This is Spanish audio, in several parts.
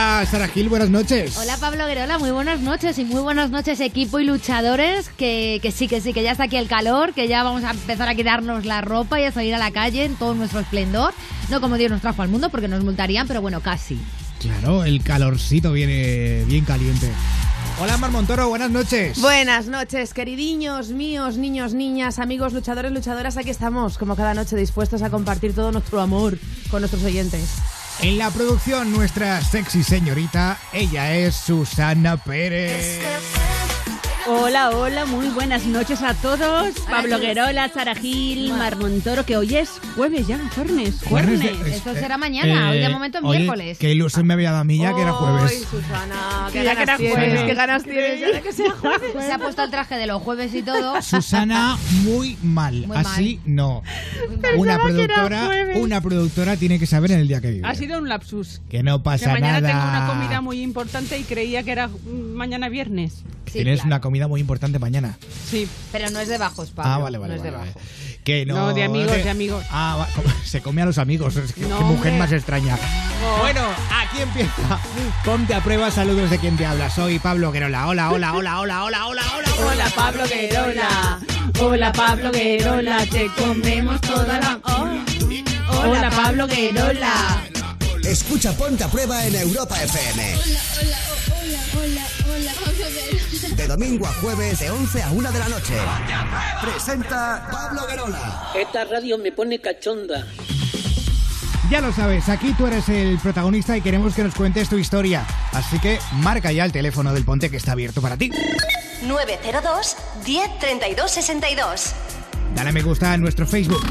Hola, Sara Gil, buenas noches. Hola Pablo Guerola, muy buenas noches y muy buenas noches equipo y luchadores, que, que sí, que sí, que ya está aquí el calor, que ya vamos a empezar a quitarnos la ropa y a salir a la calle en todo nuestro esplendor. No como Dios nos trajo al mundo porque nos multarían, pero bueno, casi. Claro, el calorcito viene bien caliente. Hola Mar Montoro, buenas noches. Buenas noches, queridiños míos, niños, niñas, amigos, luchadores, luchadoras. Aquí estamos, como cada noche, dispuestos a compartir todo nuestro amor con nuestros oyentes. En la producción, nuestra sexy señorita, ella es Susana Pérez. Hola, hola, muy buenas noches a todos. Pablo Guerola, Sara Gil, Mar Montoro, que hoy es jueves ya, jueves. Jueves. Esto será mañana, hoy de momento es oye, miércoles. Qué ilusión me había dado a mí ya que era Ay, jueves. Susana, Que qué ya que ganas era tienes, jueves. qué ganas tienes ya que sea jueves. Se ha puesto el traje de los jueves y todo. Susana, muy mal. Muy Así no. Una que productora, una productora tiene que saber en el día que vive. Ha sido un lapsus. Que no Que pasa mañana nada. tengo una comida muy importante y creía que era mm, mañana viernes. Sí, Tienes claro. una comida muy importante mañana. Sí. Pero no es de bajos, Pablo. ah, vale, vale. No es de vale, bajos. vale. Que no, No, de amigos, de amigos. Ah, se come a los amigos. Es que- No, qué mujer hombre. más extraña. Bueno, aquí empieza. Ponte a prueba. Saludos de quien te habla. Soy Pablo Guerola. Hola, hola, hola, hola, hola, hola, hola. Hola Pablo Guerola, hola Pablo Guerola, te comemos toda la... Oh. Hola Pablo Guerola. Escucha Ponte a Prueba en Europa FM. De domingo a jueves, de 11 a 1 de la noche. Presenta Pablo Guerola. Esta radio me pone cachonda. Ya lo sabes, aquí tú eres el protagonista y queremos que nos cuentes tu historia. Así que marca ya el teléfono del Ponte que está abierto para ti. 902 10 32 62. Dale a me gusta en nuestro Facebook.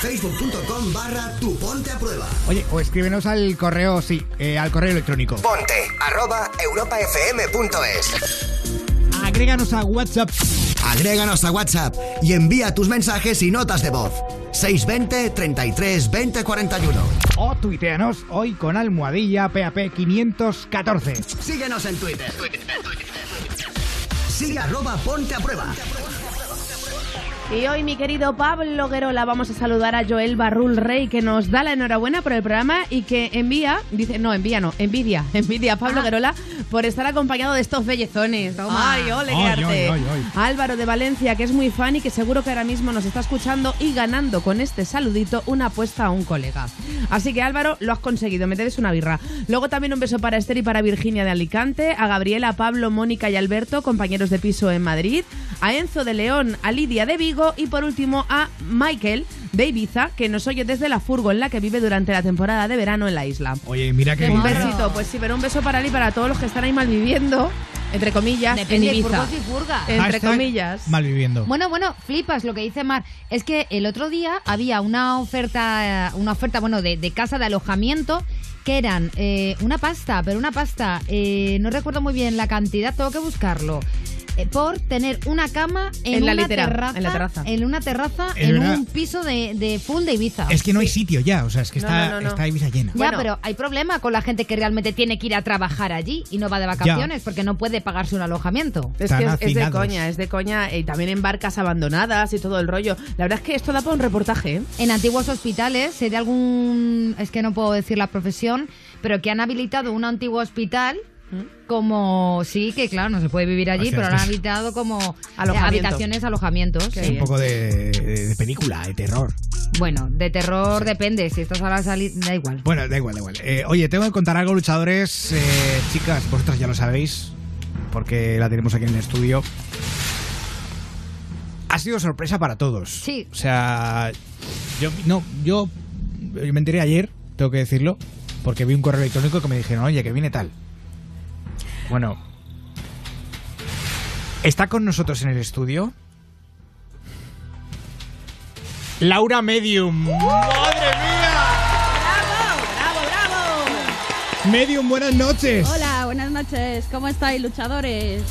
Facebook.com barra tu Ponte a Prueba. Oye, o escríbenos al correo, sí, eh, al correo electrónico. Ponte arroba europafm.es. Agréganos a WhatsApp. Agréganos a WhatsApp y envía tus mensajes y notas de voz. 620 33 20 41. O tuiteanos hoy con almohadilla PAP 514. Síguenos en Twitter. Sigue arroba Ponte a Prueba. Y hoy, mi querido Pablo Guerola, vamos a saludar a Joel Barrul Rey, que nos da la enhorabuena por el programa y que envía, dice, no, envía, no, envidia, envidia a Pablo Ah. Guerola por estar acompañado de estos bellezones. Toma. Ay, ole, qué Ay, arte. ay, ay, ay. Álvaro de Valencia, que es muy fan y que seguro que ahora mismo nos está escuchando y ganando con este saludito una apuesta a un colega. Así que Álvaro, lo has conseguido, me debes una birra. Luego también un beso para Esther y para Virginia de Alicante, a Gabriela, Pablo, Mónica y Alberto, compañeros de piso en Madrid, a Enzo de León, a Lidia de Vigo y por último a Michael de Ibiza, que nos oye desde la furgo en la que vive durante la temporada de verano en la isla. Oye, mira que... Un besito, pues sí, pero un beso para él y para todos los que están ahí malviviendo, entre comillas, Depende en de Ibiza. y furgas. Entre Hashtag comillas. Malviviendo. Bueno, bueno, flipas lo que dice Mar. Es que el otro día había una oferta, eh, una oferta, bueno, de, de casa de alojamiento que eran eh, una pasta, pero una pasta, eh, no recuerdo muy bien la cantidad, tengo que buscarlo. Eh, por tener una cama en, En la una litera, terraza, en la terraza. en una terraza, en verdad. un piso de, de full de Ibiza. Es que no hay sitio ya, o sea, es que No, está, no, no, no. está Ibiza llena. Ya, Bueno. pero hay problema con la gente que realmente tiene que ir a trabajar allí y no va de vacaciones porque no puede pagarse un alojamiento. Es Están que es, es de coña, es de coña. Y también en barcas abandonadas y todo el rollo. La verdad es que esto da para un reportaje, ¿eh? En antiguos hospitales, sé de algún, es que no puedo decir la profesión, pero que han habilitado un antiguo hospital como, sí, que claro, no se puede vivir allí, O sea, pero han es- habilitado como eh, Alojamiento. habitaciones, alojamientos. Sí. Un poco de, de- de película, de terror. Bueno, de terror depende, si estás a la salida, da igual. Bueno, da igual, da igual. Eh, oye, tengo que contar algo, luchadores. Eh, chicas, vosotras ya lo sabéis, porque la tenemos aquí en el estudio. Ha sido sorpresa para todos. Sí. O sea, yo, no, yo, yo me enteré ayer, tengo que decirlo, porque vi un correo electrónico que me dijeron, oye, que viene tal. Bueno, está con nosotros en el estudio Laura Medium. ¡Uh! ¡Madre mía! ¡Bravo, bravo, bravo! Medium, buenas noches. Hola, buenas noches. ¿Cómo estáis, luchadores?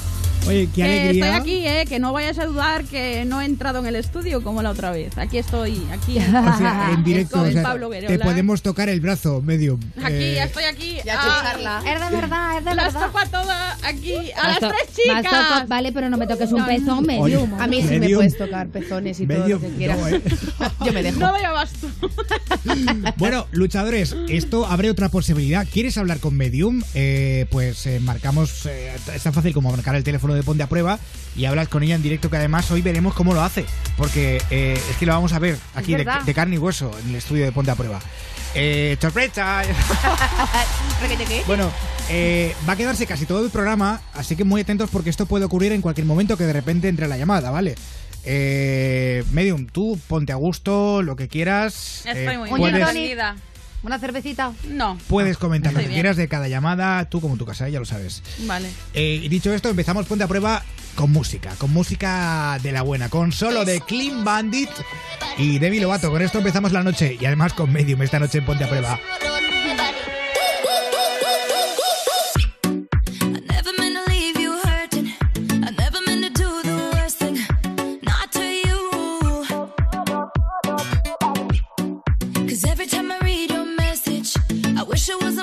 Oye, qué que alegría. estoy aquí, ¿eh? Que no vayas a dudar que no he entrado en el estudio como la otra vez. Aquí estoy, aquí. O sea, en directo, Con o sea, Pablo te podemos tocar el brazo, Medium. Aquí, Eh, ya estoy aquí. Ya Ah. Es de verdad, es de Las verdad. toco a todas aquí, a las tres chicas. toco- vale, pero no me toques un No, pezón, medium. A mí sí me puedes tocar pezones y todo lo que quieras. no, ¿eh? Yo me dejo. No doy abasto. Bueno, luchadores, esto abre otra posibilidad. ¿Quieres hablar con Medium? Eh, pues eh, marcamos, eh, es tan fácil como marcar el teléfono de Ponte a Prueba y hablas con ella en directo, que además hoy veremos cómo lo hace, porque eh, es que lo vamos a ver aquí de, carne y hueso en el estudio de Ponte a Prueba. Eh, ¡Sorpresa! Bueno, eh, va a quedarse casi todo el programa, así que muy atentos porque esto puede ocurrir en cualquier momento que de repente entre la llamada, ¿vale? Eh, Medium, tú ponte a gusto, lo que quieras. Estoy eh, muy puedes, Tony. ¿Una cervecita? No. puedes comentar lo Estoy que bien. quieras de cada llamada, tú como tu casa, ya lo sabes. Vale. Eh, dicho esto, empezamos Ponte a Prueba con música, con música de la buena, con solo de Clean Bandit y Demi Lovato. Con esto empezamos la noche y además con Medium esta noche en Ponte a Prueba. It wasn't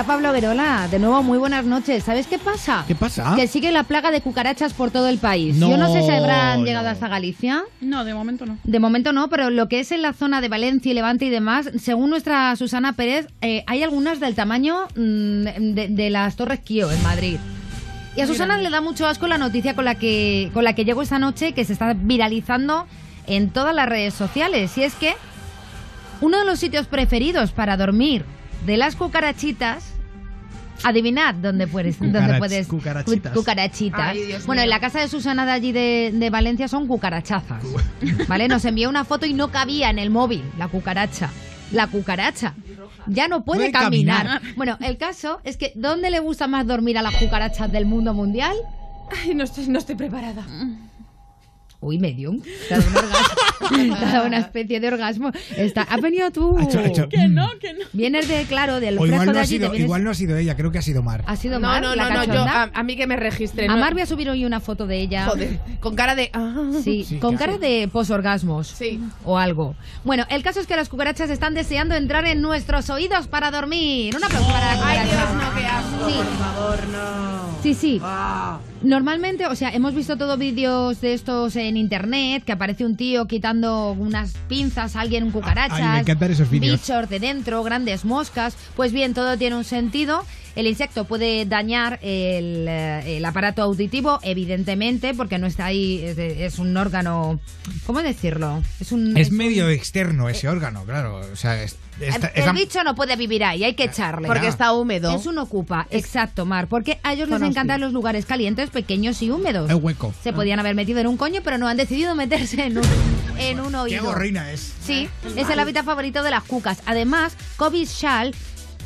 Hola Pablo Verola, de nuevo muy buenas noches. ¿Sabes qué pasa? ¿Qué pasa? Que sigue la plaga de cucarachas por todo el país. No, Yo no sé si habrán llegado hasta Galicia. No, de momento no. De momento no, pero lo que es en la zona de Valencia y Levante y demás, según nuestra Susana Pérez, eh, hay algunas del tamaño mm, de, de las Torres Kio en Madrid. Y a Susana le da mucho asco la noticia con la que con la que llego esta noche, que se está viralizando en todas las redes sociales. Y es que uno de los sitios preferidos para dormir de las cucarachitas. Adivinad dónde puedes, dónde puedes cucarachitas. cu- cucarachitas. Ay, bueno, mío. en la casa de Susana de allí de, de Valencia son cucarachazas. ¿Vale? Nos envió una foto y no cabía en el móvil la cucaracha. La cucaracha. Ya no puede, Puede caminar. caminar. Bueno, el caso es que ¿dónde le gusta más dormir a las cucarachas del mundo mundial? Ay, no estoy, no estoy preparada. Uy, medium. Te ha dado un orgasmo. Te ha dado una especie de orgasmo. Está, has venido tú. Ha hecho- ha hecho- Que no, que no. Vienes de, claro, del O fresco igual no, de ha allí. te sido, vienes- igual no ha sido ella, creo que ha sido Mar. ¿Ha sido No, Mar, no, la no, no, yo, a, a mí que me registre. A no. Mar voy a subir hoy una foto de ella. Joder, con cara de... ah. Sí, Sí, con cara de posorgasmos. Sí. O algo. Bueno, el caso es que las cucarachas están deseando entrar en nuestros oídos para dormir. Un aplauso para la Ay, cucaracha. Dios, no, qué asco, Sí. por favor, no. Sí, sí. Ah. Normalmente, o sea, hemos visto todos vídeos de estos en internet, que aparece un tío quitando unas pinzas a alguien, cucarachas, Ay, me encantan esos vídeos. bichos de dentro, grandes moscas. Pues bien, todo tiene un sentido. El insecto puede dañar el, eh, el aparato auditivo, evidentemente, porque no está ahí, es, es un órgano, ¿cómo decirlo? Es un... Es medio externo ese órgano, claro. O sea, es, está- el, bicho no puede vivir ahí, hay que echarle. Porque está húmedo. Es un ocupa, exacto, Mar, porque a ellos les encantan los lugares calientes, pequeños y húmedos. es hueco. Se podían haber metido en un coño, pero no han decidido meterse en un, en un Qué oído. gorrina es. Sí, es el hábitat favorito de las cucas. Además, Kobe Schall,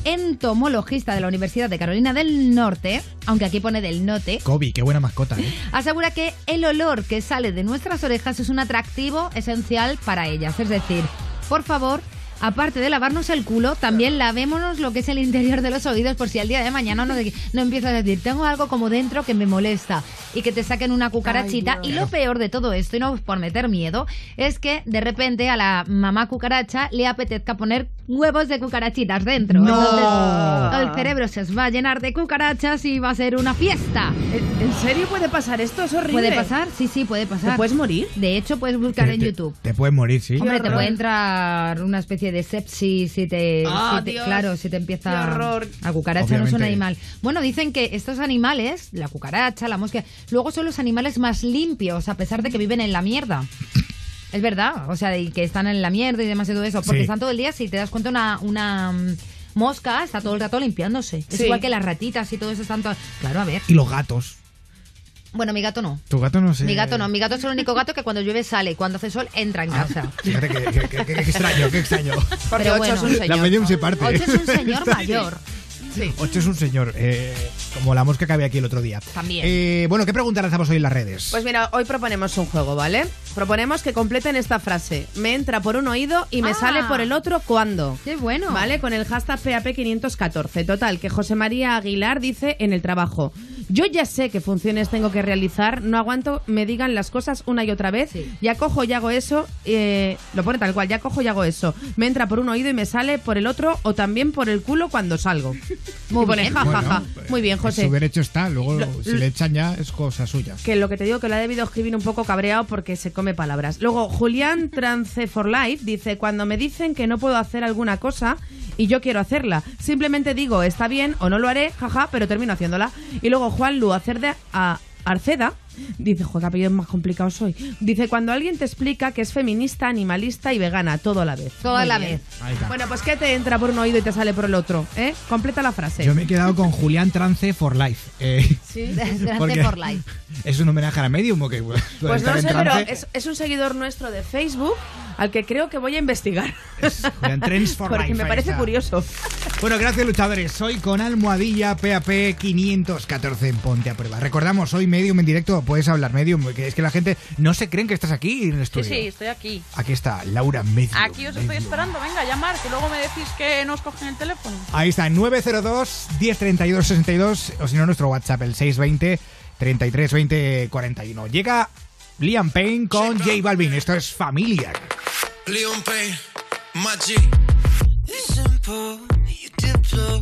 entomologista de la Universidad de Carolina del Norte, aunque aquí pone del norte, Kobe, qué buena mascota, ¿eh? asegura que el olor que sale de nuestras orejas es un atractivo esencial para ellas. Es decir, por favor, aparte de lavarnos el culo, también lavémonos lo que es el interior de los oídos por si al día de mañana no, no empiezas a decir, tengo algo como dentro que me molesta y que te saquen una cucarachita. y lo peor de todo esto, y no por meter miedo, es que de repente a la mamá cucaracha le apetezca poner huevos de cucarachitas dentro. ¡No! Entonces, el cerebro se os va a llenar de cucarachas y va a ser una fiesta. ¿En serio puede pasar esto? Es horrible. ¿Puede pasar? Sí, sí, puede pasar. ¿Te puedes morir? De hecho, puedes buscar Te- en te- YouTube. Te puedes morir, sí. Hombre, te puede entrar una especie de sepsis si te, Ah, si te- Dios. claro, si te empieza Qué horror. a cucaracha no es un animal. Bueno, dicen que estos animales, la cucaracha, la mosca, luego son los animales más limpios a pesar de que viven en la mierda. Es verdad, o sea, y que están en la mierda y demás y todo eso, porque Sí. están todo el día, si te das cuenta, una, una mm, mosca está todo el rato limpiándose. Es igual que las ratitas y todo eso están todo... Claro, a ver. Y los gatos. Bueno, mi gato no. Tu gato no sé. Mi gato no, mi gato es el único gato que cuando llueve sale y cuando hace sol entra en Ah, casa. Fíjate que, que- que- que- que extraño, qué extraño. Porque Pero ocho bueno. es un La señor. medium se parte. Ocho es un señor mayor. Sí. Ocho es un señor, eh, como la mosca que había aquí el otro día. También. Eh, bueno, ¿qué pregunta lanzamos hoy en las redes? Pues mira, hoy proponemos un juego, ¿vale? Proponemos que completen esta frase. Me entra por un oído y me Ah. sale por el otro cuando. Qué bueno. ¿Vale? Con el hashtag PAP514. Total, que José María Aguilar dice en el trabajo. Yo ya sé qué funciones tengo que realizar, no aguanto, me digan las cosas una y otra vez, Sí. ya cojo y hago eso, eh, lo pone tal cual, ya cojo y hago eso. Me entra por un oído y me sale por el otro o también por el culo cuando salgo. Muy bien. ja, ja, Bueno, ja. Muy bien, en José. Su derecho está, luego Lo- si le echan ya es cosa suya. Que lo que te digo que lo ha debido escribir un poco cabreado porque se come palabras. Luego, Julián Trance for Life dice: Cuando me dicen que no puedo hacer alguna cosa y yo quiero hacerla, simplemente digo está bien o no lo haré, jaja, pero termino haciéndola. Y luego Juan Lu Acerda- a Arceda dice: Joder, qué apellido más complicado soy. Dice: Cuando alguien te explica que es feminista, animalista y vegana, todo a la vez. Toda Muy la bien. vez. Ahí está. Bueno, pues ¿qué te entra por un oído y te sale por el otro? ¿Eh? Completa la frase. Yo me he quedado con Julián Trance for Life. eh, Sí. Porque for life. ¿Es un homenaje a la medium o qué? Pues estar no sé, pero trance es, es un seguidor nuestro de Facebook al que creo que voy a investigar. es Julián Trance for Porque Life. me parece curioso. Bueno, gracias luchadores. Hoy con almohadilla PAP 514 en Ponte a Prueba. Recordamos, hoy Medium en directo, puedes hablar Medium, que es que la gente no se creen que estás aquí en el Sí, estudio. sí, estoy aquí. Aquí está, Laura Medium. Aquí os estoy Medium. esperando. Venga, llamar, que luego me decís que no os cogen el teléfono. Ahí está, 902 1032 62 o si no nuestro WhatsApp, el 620 33 20 41. Llega Liam Payne con J Balvin. Esto es Familiar. Leon Payne. It's simple, you diplo,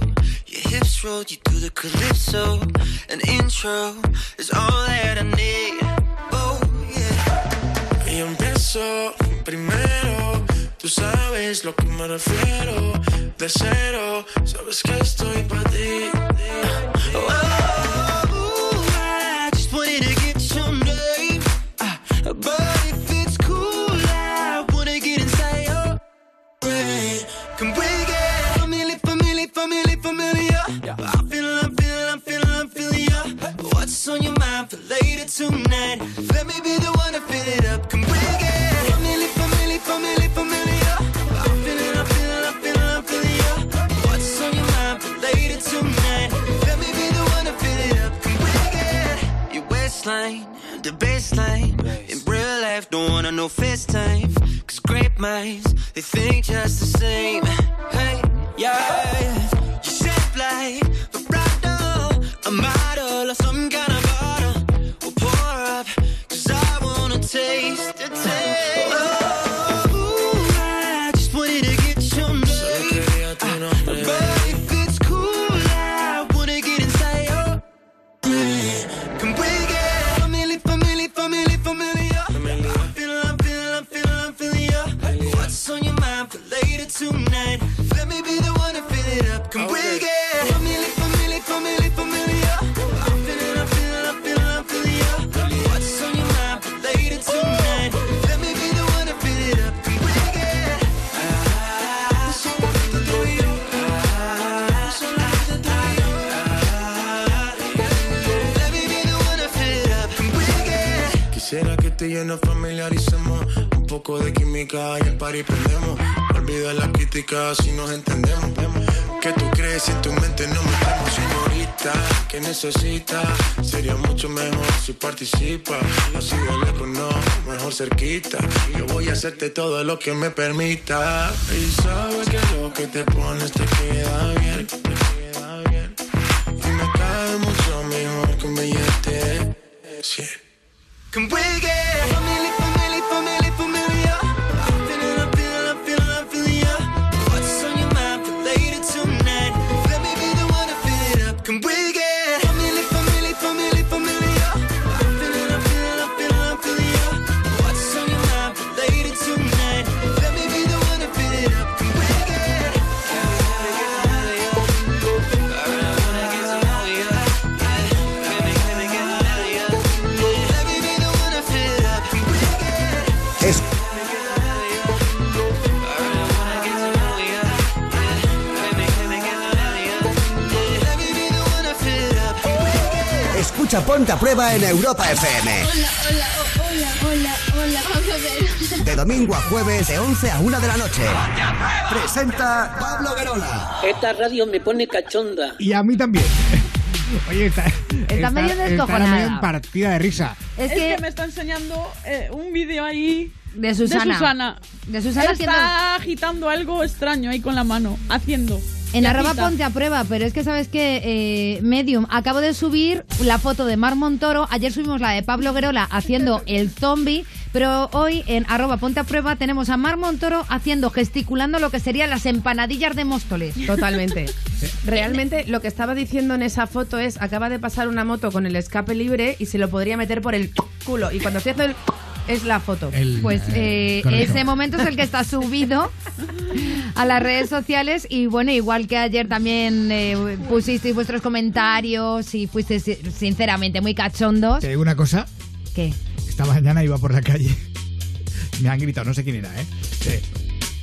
your hips roll, you do the calypso. An intro is all that I need. Oh, yeah. Y empiezo primero, tú sabes lo que me refiero. De cero, sabes que estoy para ti. Tonight. Let me be the one to fill it up. Come bring it. Family, family, family, familiar. I'm feeling, I'm feeling, I'm feeling, I'm feeling. What's on your mind later tonight? Let me be the one to fill it up. Come it. Your waistline, the. In real life, don't wanna know FaceTime. Cause great minds, they think just the same. Hey, yeah. Que nos familiaricemos. Un poco de química y el party prendemos Olvida la crítica si nos entendemos. ¿Qué tú crees si en tu mente no metemos Señorita, que necesitas? Sería mucho mejor si participa. Así de lejos no, mejor cerquita. Yo voy a hacerte todo lo que me permita. Y sabes que lo que te pones te queda bien Y me cae mucho mejor que un billete. Can we get a Escucha Ponte a Prueba en Europa FM. Hola, hola, oh, hola, hola, hola, vamos a ver. De domingo a jueves, de 11 a 1 de la noche. Presenta Pablo Guerola. Esta radio me pone cachonda. Y a mí también. Oye, está, Está medio está descojonada. medio en partida de risa. Es Es que que me está enseñando eh, un vídeo ahí de Susana. de Susana. De Susana Él haciendo- está agitando algo extraño ahí con la mano, haciendo. En arroba ponte a prueba, pero es que sabes que eh, Medium acabo de subir la foto de Mar Montoro, ayer subimos la de Pablo Guerola haciendo el zombie, pero hoy en arroba ponte a prueba tenemos a Mar Montoro haciendo, gesticulando lo que serían las empanadillas de Móstoles. Totalmente. Realmente lo que estaba diciendo en esa foto es acaba de pasar una moto con el escape libre y se lo podría meter por el culo. Y cuando estoy haciendo el es la foto. Pues eh, correcto. ese momento es el que está subido a las redes sociales y bueno, igual que ayer también eh, pusisteis vuestros comentarios y fuisteis eh, sinceramente muy cachondos. Te digo una cosa. ¿Qué? Esta mañana iba por la calle. Me han gritado, no sé quién era, ¿eh? Eh,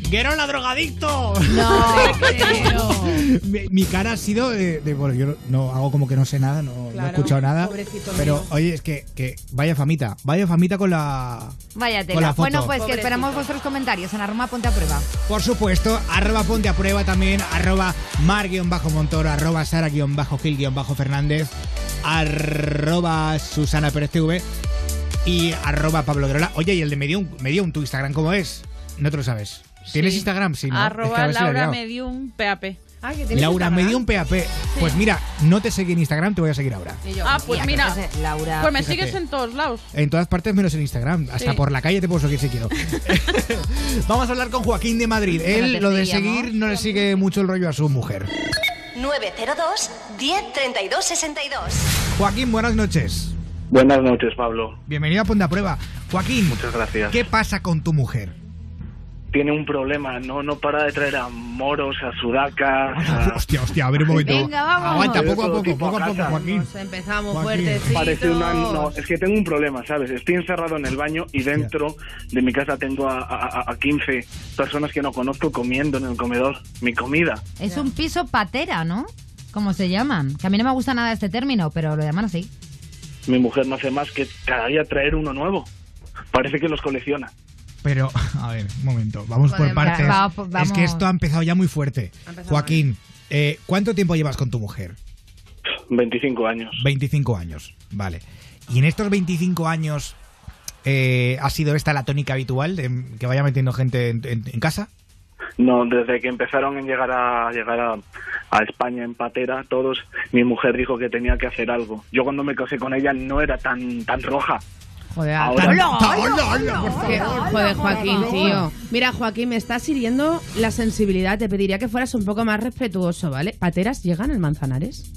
¡Guerola, drogadicto! No, mi, mi cara ha sido de, de- Bueno, yo no, hago como que no sé nada, no, no he escuchado nada. pobrecito Pero, mío. oye, es que, que vaya famita. Vaya famita con la. Vaya Con tela. la foto. Bueno, pues que esperamos vuestros comentarios en arroba ponte a prueba. Por supuesto, arroba ponte a prueba también, arroba mar-montoro, arroba sara-gil-fernández, arroba susana Pérez TV y arroba Pablo Grola. Oye, ¿y el de Medium, Medium, tu Instagram cómo es? No te lo sabes. ¿Tienes Sí. Instagram? Sí, ¿no? Es que a Arroba la he Laura liado. Medium PAP. Laura Medium PAP. Pues mira, no te seguí en Instagram, te voy a seguir ahora. Ah, pues mira. Laura. Pues me Fíjate. sigues en todos lados. En todas partes menos en Instagram. Hasta Sí. por la calle te puedo seguir si quiero. Vamos a hablar con Joaquín de Madrid. Que no Él lo de seguir no le sigue mucho el rollo a su mujer. 902 10 32 62. Joaquín, buenas noches. Buenas noches, Pablo. Bienvenido a Ponte a Prueba. Joaquín, Muchas gracias. ¿qué pasa con tu mujer? Tiene un problema, no, no para de traer a moros, a sudacas. a- Hostia, hostia, a ver un momento. Venga, vamos. Aguanta, poco a poco, poco a poco. Joaquín. Nos empezamos fuertecitos. Parece una... No, es que tengo un problema, ¿sabes? Estoy encerrado en el baño y dentro de mi casa tengo a, a- a 15 personas que no conozco comiendo en el comedor mi comida. Es un piso patera, ¿no? Como se llaman. Que a mí no me gusta nada este término, pero lo llaman así. Mi mujer no hace más que cada día traer uno nuevo. Parece que los colecciona. Pero, a ver, un momento, vamos por partes. va- Es que esto ha empezado ya muy fuerte. Joaquín, eh, ¿cuánto tiempo llevas con tu mujer? 25 años. 25 años, vale. Y en estos 25 años, eh, ¿ha sido esta la tónica habitual de que vaya metiendo gente en, en- en casa? No, desde que empezaron a llegar a llegar a, a España en patera, todos, mi mujer dijo que tenía que hacer algo. Yo cuando me casé con ella no era tan tan roja. Joder, Ahora- hola, Hola, hola, por Que- favor. joder, Joaquín, tío. Mira, Joaquín, me estás hiriendo la sensibilidad. Te pediría que fueras un poco más respetuoso, ¿vale? ¿Pateras llegan al Manzanares?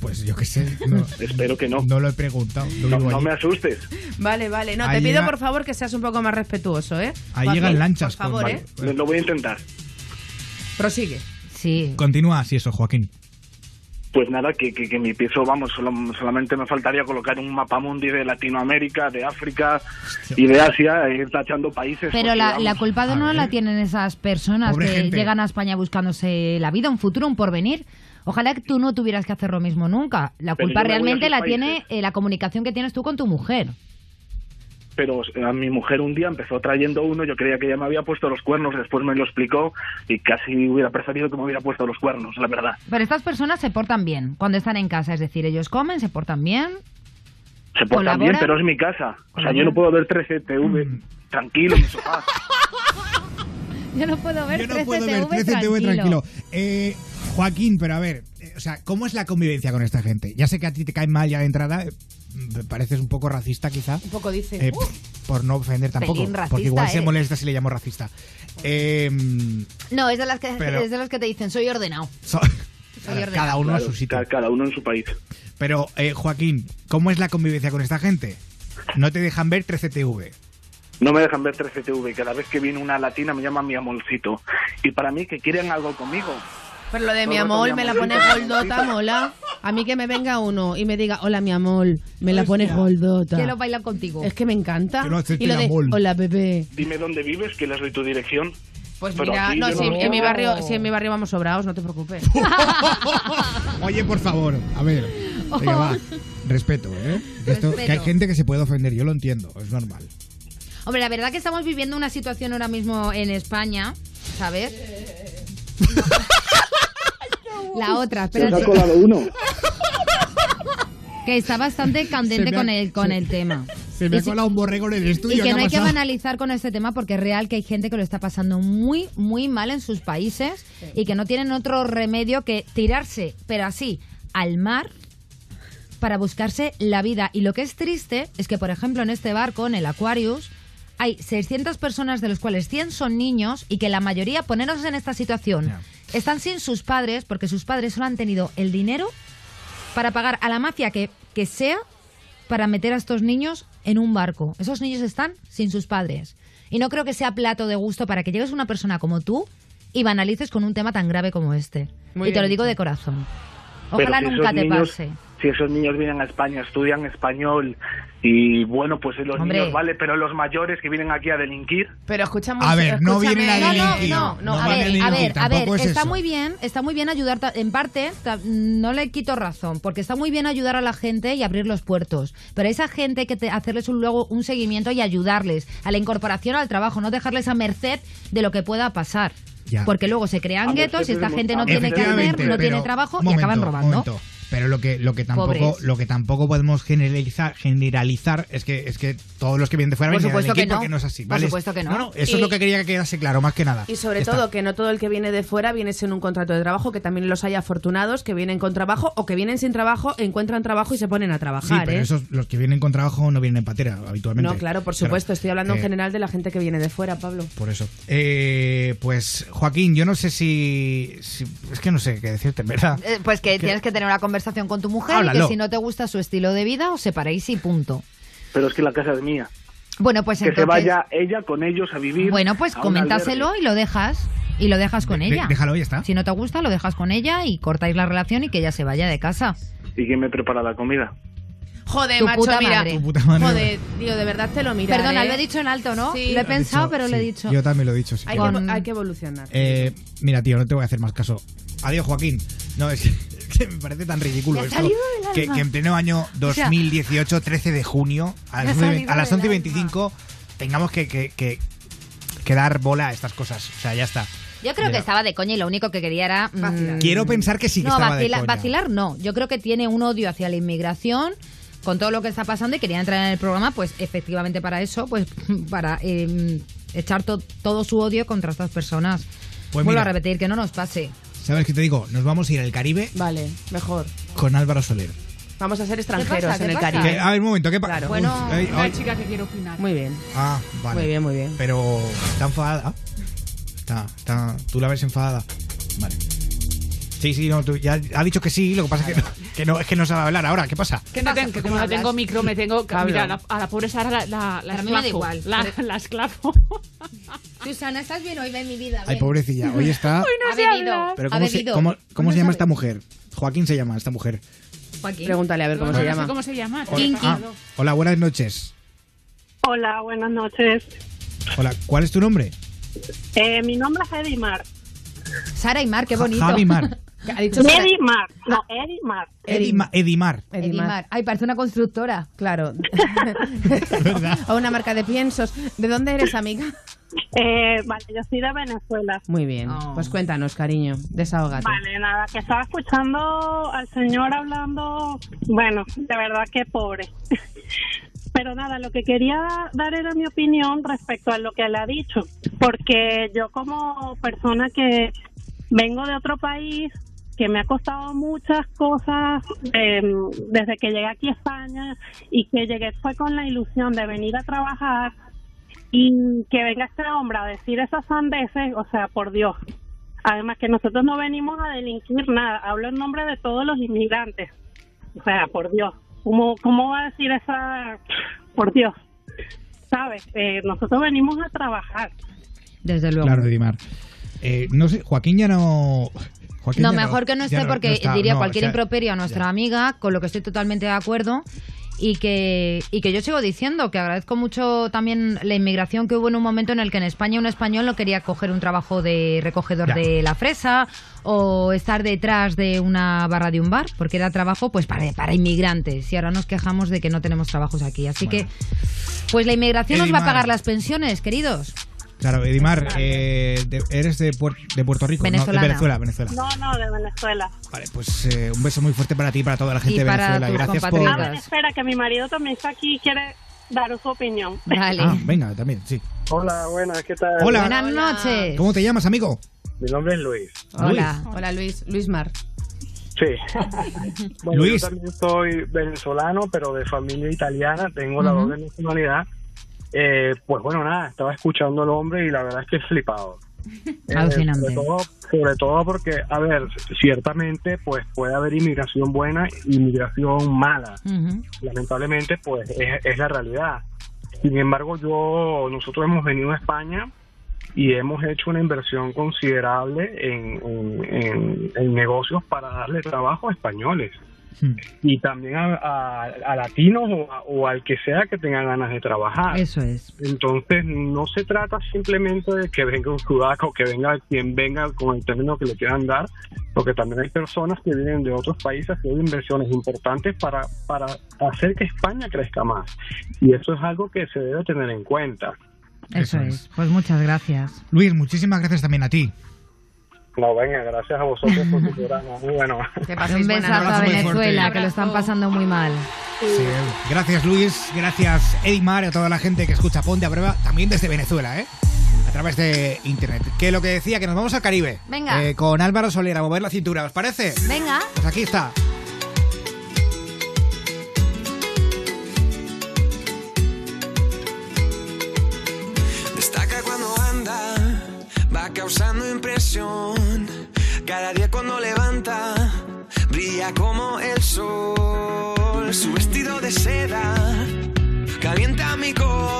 Pues yo qué sé. No, Espero que no. No lo he preguntado. no No, me asustes. Vale, vale. No, Ahí te pido llega- por favor que seas un poco más respetuoso, ¿eh? Ahí Joaquín, llegan lanchas. Por favor, con- ¿eh? Lo, lo voy a intentar. Prosigue. Sí. Continúa así eso, Joaquín. Pues nada, que, que, que mi piso, vamos, solo- solamente me faltaría colocar un mapamundi de Latinoamérica, de África y de Asia, e ir tachando países. Pero porque, la, vamos, la culpa de no la tienen esas personas Pobre que gente. llegan a España buscándose la vida, un futuro, un porvenir. Ojalá que tú no tuvieras que hacer lo mismo nunca. La Pero culpa realmente la países. tiene eh, la comunicación que tienes tú con tu mujer. Pero a mi mujer un día empezó trayendo uno, yo creía que ella me había puesto los cuernos, después me lo explicó y casi hubiera preferido que me hubiera puesto los cuernos, la verdad. Pero estas personas se portan bien cuando están en casa, es decir, ellos comen, se portan bien. Se portan bien, pero es mi casa. O sea, yo no puedo ver 13 TV Mm. tranquilo en mi sofá. Yo no puedo ver Yo no 13 puedo ver TV 13 TV tranquilo. tranquilo. Eh, Joaquín, pero a ver, eh, o sea, ¿cómo es la convivencia con esta gente? Ya sé que a ti te cae mal ya de entrada, eh, pareces un poco racista quizá. Un poco dice. Eh, por no ofender tampoco, Pelín racista porque igual se eres. molesta si le llamo racista. Eh, No, es de, las que, Pero- es de los que te dicen, soy ordenado. so- Soy ordenado. cada uno a Claro, su sitio. ca- Cada uno en su país. Pero, eh, Joaquín, ¿cómo es la convivencia con esta gente? No te dejan ver 13TV. No me dejan ver 13 TV. Cada vez que viene una latina me llaman mi amolcito. Y para mí que quieren algo conmigo. Pero lo de mi amor me la pone goldota, mola. A mí que me venga uno y me diga, hola mi amor, me la pone goldota. Quiero bailar contigo. Es que me encanta. Quiero hacerte Y lo el de, amor. hola bebé. Dime dónde vives, que les doy tu dirección. Pues Pero mira, no, si no- en mi barrio, si en mi barrio vamos sobrados, no te preocupes. Oye, por favor, a ver. Venga, va. Respeto, ¿eh? Que, esto- que hay gente que se puede ofender, yo lo entiendo, es normal. Hombre, la verdad que estamos viviendo una situación ahora mismo en España, ¿sabes? La otra, Se espérate. ha colado uno. Que está bastante Se candente me ha- con el, con se- el tema. Se me ha colado un borrego en el estudio. Y que ¿qué no ha hay que banalizar con este tema porque es real que hay gente que lo está pasando muy, muy mal en sus países y que no tienen otro remedio que tirarse, pero así, al mar para buscarse la vida. Y lo que es triste es que, por ejemplo, en este barco, en el Aquarius, hay 600 personas de los cuales 100 son niños y que la mayoría, ponernos en esta situación, están sin sus padres porque sus padres solo han tenido el dinero para pagar a la mafia que, que sea para meter a estos niños en un barco. Esos niños están sin sus padres. Y no creo que sea plato de gusto para que llegues una persona como tú y banalices con un tema tan grave como este. Muy y te lo digo de corazón. Ojalá si nunca te niños- pase. Si esos niños vienen a España, estudian español y bueno, pues los Hombre. niños vale, pero los mayores que vienen aquí a delinquir. Pero escuchamos. A ver, no vienen a No, no, delinquir. no, no, a ver, a delinquir, ver, a ver, es está eso. muy bien, está muy bien ayudar, en parte, no le quito razón, porque está muy bien ayudar a la gente y abrir los puertos, pero a esa gente hay que te- hacerles un, luego un seguimiento y ayudarles a la incorporación al trabajo, no dejarles a merced de lo que pueda pasar. Ya. Porque luego se crean guetos y esta gente no tiene que hacer, Efectivamente, no tiene trabajo y acaban robando. momento. Pero lo que, lo que tampoco, Pobres. lo que tampoco podemos generalizar, generalizar es que es que todos los que vienen de fuera Por vienen a supuesto que no. porque no es así. Por ¿vale? supuesto que no. No, eso Y- es lo que quería que quedase claro, más que nada. Y sobre Ya está. todo que no todo el que viene de fuera viene sin un contrato de trabajo, que también los hay afortunados que vienen con trabajo o que vienen sin trabajo, encuentran trabajo y se ponen a Sí, trabajar. pero ¿eh? esos, los que vienen con trabajo no vienen en patera habitualmente. No, claro, por supuesto. Estoy hablando en Eh, general de la gente que viene de fuera, Pablo. Por eso. Eh, pues, Joaquín, yo no sé si, si- Es que no sé qué decirte, en verdad. Eh, Pues que tienes que tener una conversación con tu mujer y que si no te gusta su estilo de vida os separéis y punto. Pero es que la casa es mía. Bueno, pues que entonces... se vaya ella con ellos a vivir. Bueno, pues coméntaselo y lo dejas. Y lo dejas con De- ella. déjalo, ya está. Si no te gusta, lo dejas con ella y cortáis la relación y que ella se vaya de casa. ¿Y quién me prepara la comida? Joder, Tu macho, puta mira. madre. Tu puta madre. Joder, tío, de verdad te lo mira. Perdona, ¿eh? lo he dicho en alto, ¿no? Sí. Lo he pensado, dicho, pero lo he sí. dicho. Yo también lo he dicho, sí. Hay, Con- que, hay que evolucionar. Eh, mira, tío, no te voy a hacer más caso. Adiós, Joaquín. No, es que, me parece tan ridículo esto. Que, en pleno año O sea, 2018, 13 de junio, a las, nueve- salido a las del 11 y 25, tengamos que, que, que- que dar bola a estas cosas. O sea, ya está. Yo creo que estaba de coña y lo único que quería era... mm, Quiero pensar que sí que no, estaba de vacila- coña. vacilar no. Yo creo que tiene un odio hacia la inmigración con todo lo que está pasando y quería entrar en el programa, pues efectivamente para eso, pues para eh, echar to- todo su odio contra estas personas. Pues Vuelvo mira. a repetir, que no nos pase. ¿Sabes qué te digo? Nos vamos a ir al Caribe Vale, mejor. con Álvaro Soler. Vamos a ser extranjeros pasa? ¿Qué en el pasa? Caribe. A ver, un momento, ¿qué pasa? Claro. Bueno, Una chica que quiere opinar. Muy bien. Ah, vale. Muy bien, muy bien. Pero está enfadada. Está, está, tú la ves enfadada. Vale. Sí, sí, no, tú ya ha dicho que sí, lo que pasa es que no, que no, es que no sabe hablar ahora. ¿Qué pasa? Que, no ten- que como no tengo micro, me tengo que. Mira, a la, a la pobre Sara la, la, la Pero a mí me da igual. La, la esclavo. Susana, ¿estás bien hoy en mi vida? Ay, pobrecilla, hoy está... ha bebido. Pero ha ¿cómo se, bebido. cómo, cómo No se llama sabe. esta mujer? Joaquín se llama esta mujer. Joaquín. Pregúntale a ver cómo No, se no sé llama. cómo se llama. Hola, ah, hola, buenas noches. Hola, buenas noches. Hola, ¿cuál es tu nombre? Eh, mi nombre es Edimar. Sara y Mar, qué Ja- bonito. Javi Mar. Ha dicho Sara- Edimar. No, Edimar. Edima- Edimar. Edimar. Ay, parece una constructora. Claro. ¿Verdad? o una marca de piensos. ¿De dónde eres, amiga? Eh, vale, yo soy de Venezuela. Muy bien. Oh. Pues cuéntanos, cariño. Desahógate. Vale, nada, que estaba escuchando al señor hablando, bueno, de verdad que pobre. Pero nada, lo que quería dar era mi opinión respecto a lo que él ha dicho, porque yo como persona que vengo de otro país, que me ha costado muchas cosas eh, desde que llegué aquí a España y que llegué fue con la ilusión de venir a trabajar y que venga este hombre a decir esas sandeces, o sea, por Dios. Además que nosotros no venimos a delinquir nada, hablo en nombre de todos los inmigrantes. O sea, por Dios, ¿cómo, cómo va a decir esa... Por Dios, ¿sabes? Eh, nosotros venimos a trabajar. Desde luego. Claro, Edimar. Eh, no sé, Joaquín ya no... Joaquín No, mejor que no esté porque está, diría no, cualquier o sea, improperio a nuestra amiga, con lo que estoy totalmente de acuerdo. Y que, y que yo sigo diciendo que agradezco mucho también la inmigración que hubo en un momento en el que en España un español no quería coger un trabajo de recogedor Ya. de la fresa o estar detrás de una barra de un bar, porque era trabajo pues para, para inmigrantes. Y ahora nos quejamos de que no tenemos trabajos aquí. Así que, pues la inmigración nos va a pagar las pensiones, queridos. Claro, Edimar, eh, de- eres de, Puer- de Puerto Rico, ¿no? Venezolana. de Venezuela, Venezuela. No, no, de Venezuela. Vale, pues eh, un beso muy fuerte para ti y para toda la gente Y de Venezuela. Gracias por... compatriotas. A ver, espera, que mi marido también está aquí y quiere dar su opinión. Vale. Ah, venga, también, sí. Hola, buenas, ¿qué tal? Hola. Buenas noches. ¿Cómo te llamas, amigo? Mi nombre es Luis. Hola. Hola, Luis. Luis Mar. Sí. bueno, Luis. yo también soy venezolano, pero de familia italiana, tengo la Ujú. doble nacionalidad. Eh, pues bueno, nada, estaba escuchando al hombre y la verdad es que he flipado. Eh, Alucinante. sobre, todo, sobre todo porque, a ver, ciertamente pues puede haber inmigración buena y inmigración mala. Lamentablemente pues es, es la realidad sin embargo yo nosotros hemos venido a España y hemos hecho una inversión considerable en, en- en- en negocios para darle trabajo a españoles. Y también a, a- a latinos o, a- o al que sea que tenga ganas de trabajar Eso es. entonces no se trata simplemente de que venga un sudaco o que venga quien venga con el término que le quieran dar, porque también hay personas que vienen de otros países que hay inversiones importantes para, para hacer que España crezca más. Y eso es algo que se debe tener en cuenta. Eso, es. Pues muchas gracias. Luis, muchísimas gracias también a ti. No, venga, gracias a vosotros por tu programa. Muy bueno. Un besazo a Venezuela, que lo están pasando muy mal. Sí, gracias Luis, gracias Edimar y a toda la gente que escucha Ponte a Prueba, también desde Venezuela, ¿eh? A través de internet. Que lo que decía, que nos vamos al Caribe. Venga. Eh, con Álvaro Soler a mover la cintura, ¿os parece? Venga. Pues aquí está. Destaca cuando anda, va causando impresión. Cada día cuando levanta, brilla como el sol. Su vestido de seda calienta mi corazón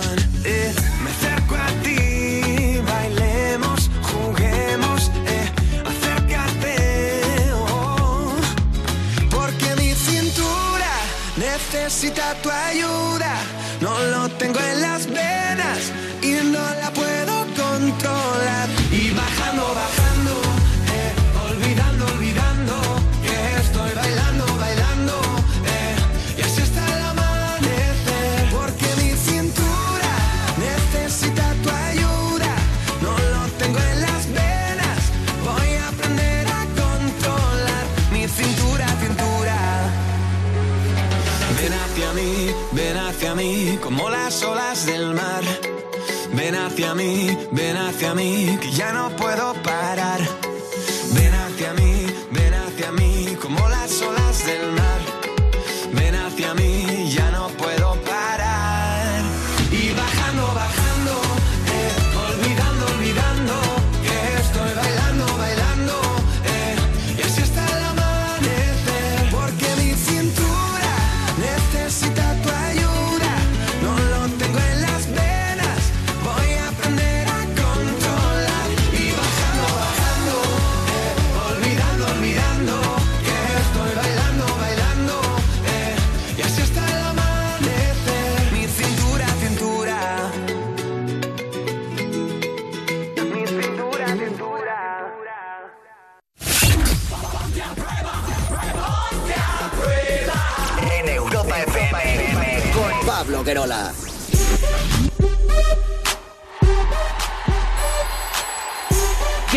Necesita tu ayuda. No lo tengo en las venas y no la puedo controlar. Y bajando, bajando, ven hacia mí,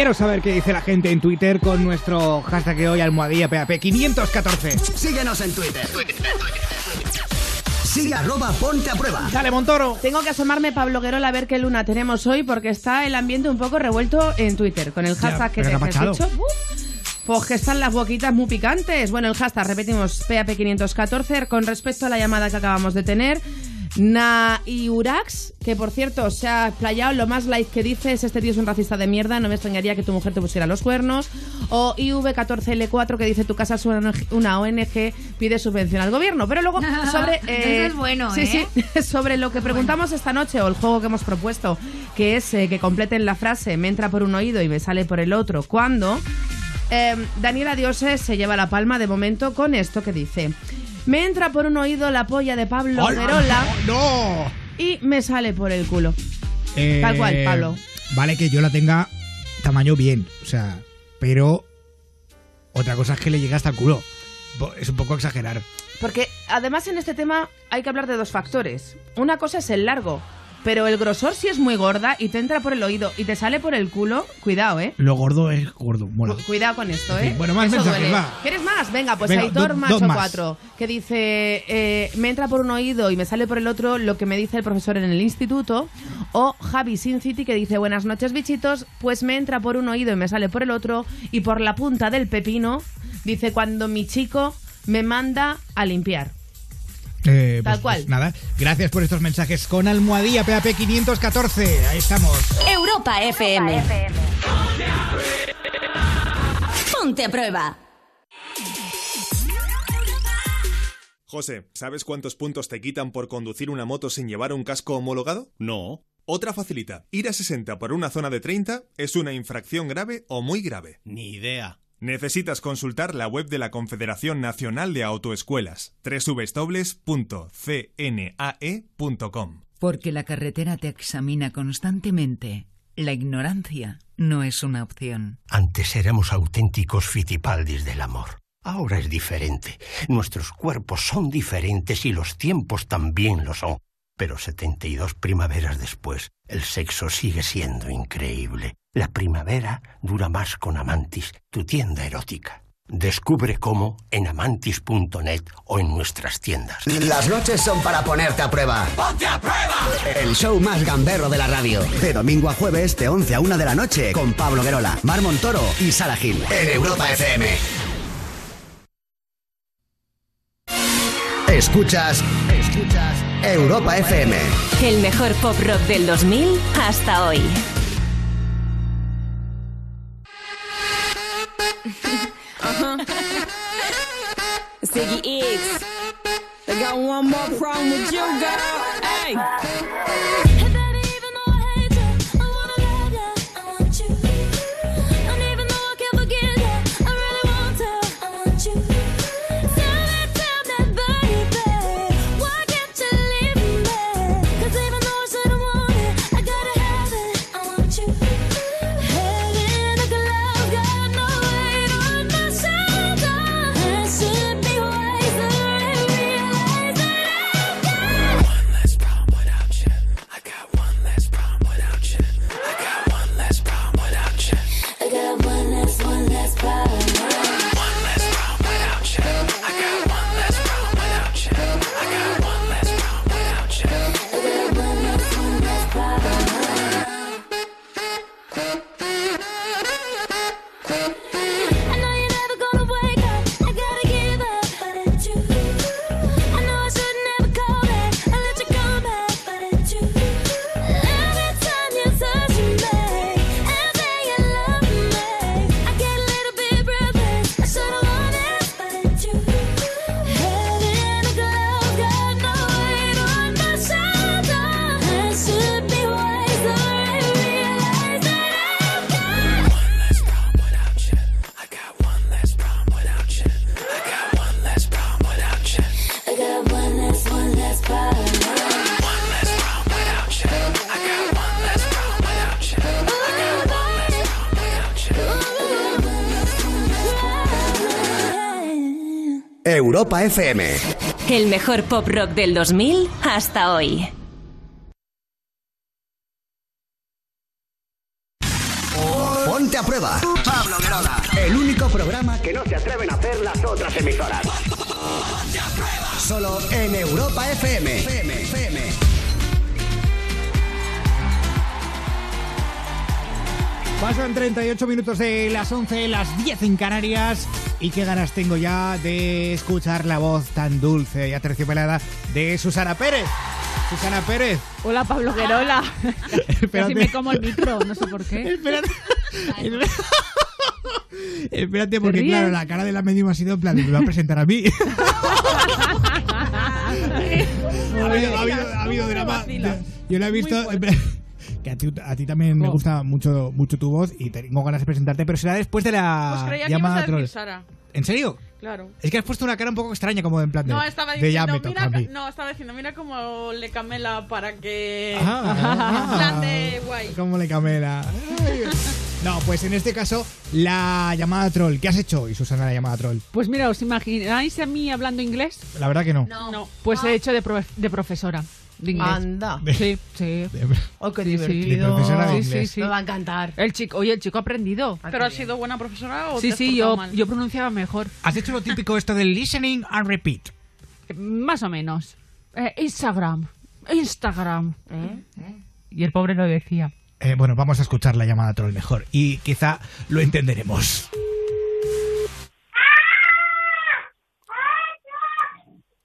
Quiero saber qué dice la gente en Twitter con nuestro hashtag de hoy almohadilla PAP 514. Síguenos en Twitter. Sigue arroba ponte a prueba. Dale, Montoro. Tengo que asomarme, Pablo Guerola, a ver qué luna tenemos hoy, porque está el ambiente un poco revuelto en Twitter, con el hashtag que te ¿qué ha has. ¡Uf! Pues que están las boquitas muy picantes. Bueno, el hashtag, repetimos, PAP514, con respecto a la llamada que acabamos de tener. Naiurax, que por cierto se ha playado, lo más like que dices, este tío es un racista de mierda, no me extrañaría que tu mujer te pusiera los cuernos. O IV14L4, que dice tu casa es una ONG, pide subvención al gobierno. Pero luego sobre... Eso es bueno, sí, ¿eh? sí, sobre lo que preguntamos esta noche o el juego que hemos propuesto, que es eh, que completen la frase me entra por un oído y me sale por el otro. ¿Cuándo? Eh, Daniela Dioses se lleva la palma de momento con esto que dice: Me entra por un oído la polla de Pablo ¡Hola! Guerola ¡No! y me sale por el culo. Eh, Tal cual, Pablo. Vale que yo la tenga tamaño bien, o sea, pero otra cosa es que le llegue hasta el culo. Es un poco exagerar. Porque además en este tema hay que hablar de dos factores. Una cosa es el largo, pero el grosor si es muy gorda y te entra por el oído y te sale por el culo, cuidado, ¿eh? Lo gordo es gordo. Cu- Cuidado con esto, ¿eh? bueno, más mensajes, va. ¿Quieres más? Venga, pues Venga, Aitor do- Macho más. 4, que dice, eh, me entra por un oído y me sale por el otro lo que me dice el profesor en el instituto. O Javi Sin City, que dice, buenas noches, bichitos, pues me entra por un oído y me sale por el otro. Y por la punta del pepino, dice, cuando mi chico me manda a limpiar. Eh, Tal pues- cual. pues nada, gracias por estos mensajes con almohadilla PAP 514. Ahí estamos. Europa FM. Ponte a prueba. José, ¿sabes cuántos puntos te quitan por conducir una moto sin llevar un casco homologado? No. Otra facilita. Ir a 60 por una zona de 30 es una infracción grave o muy grave. Ni idea. Necesitas consultar la web de la Confederación Nacional de Autoescuelas, www.cnae.com. Porque la carretera te examina constantemente La ignorancia no es una opción. Antes éramos auténticos fitipaldis del amor. Ahora es diferente. Nuestros cuerpos son diferentes y los tiempos también lo son. Pero 72 primaveras después, el sexo sigue siendo increíble. La primavera dura más con Amantis, tu tienda erótica. Descubre cómo en amantis.net o en nuestras tiendas. Las noches son para ponerte a prueba. ¡Ponte a prueba! El show más gamberro de la radio. De domingo a jueves, de 11 a 1 de la noche, con Pablo Guerola, Mar Montoro y Sara Gil. En Europa FM. Escuchas. Escuchas. Europa FM. El mejor pop rock del 2000 hasta hoy. Uh-huh. Ziggy X. I got one more problem with you, girl. Hey. Europa FM. El mejor pop rock del 2000 hasta hoy. Ponte a prueba. Pablo Guerola. El único programa que no se atreven a hacer las otras emisoras. Solo en Europa FM. FM, FM. Pasan 38 minutos de las 11, las 10 en Canarias. Y qué ganas tengo ya de escuchar la voz tan dulce y aterciopelada de Susana Pérez. Susana Pérez. Hola, Pablo Guerola. Casi me como el micro, no sé por qué. Espérate. Espérate, porque claro, la cara de la medium ha sido en plan, me va a presentar a mí. ha, habido, ha habido- ha habido drama. Yo lo he visto. Que a ti, a ti también me gusta mucho, mucho tu voz y tengo ganas de presentarte, pero será después de la Pues creía que ibas llamada a decir troll. Sara. ¿En serio? Claro. Es que has puesto una cara un poco extraña, como en plan de. No, estaba de ya diciendo, me toca mira, a mí. no, estaba diciendo, mira cómo le camela para que... Ah, En plan de guay. ¿Cómo le camela? No, pues en este caso, la llamada troll. ¿Qué has hecho hoy, Susana, la llamada troll? Pues mira, ¿os imagináis a mí hablando inglés? La verdad que no. No. Pues he hecho de, profe- de profesora de inglés. Anda. Sí, sí. Oh, qué Sí, divertido. De profesora de Sí, sí, sí. Me va a encantar. El chico, oye, el chico ha aprendido. ¿Pero ha sido buena profesora o Sí, te has sí, yo, mal? yo pronunciaba mejor. Has hecho lo típico esto del listening and repeat. Más o menos. Eh, Instagram. Instagram. Y el pobre lo decía. Eh, bueno, vamos a escuchar la llamada troll mejor y quizá lo entenderemos.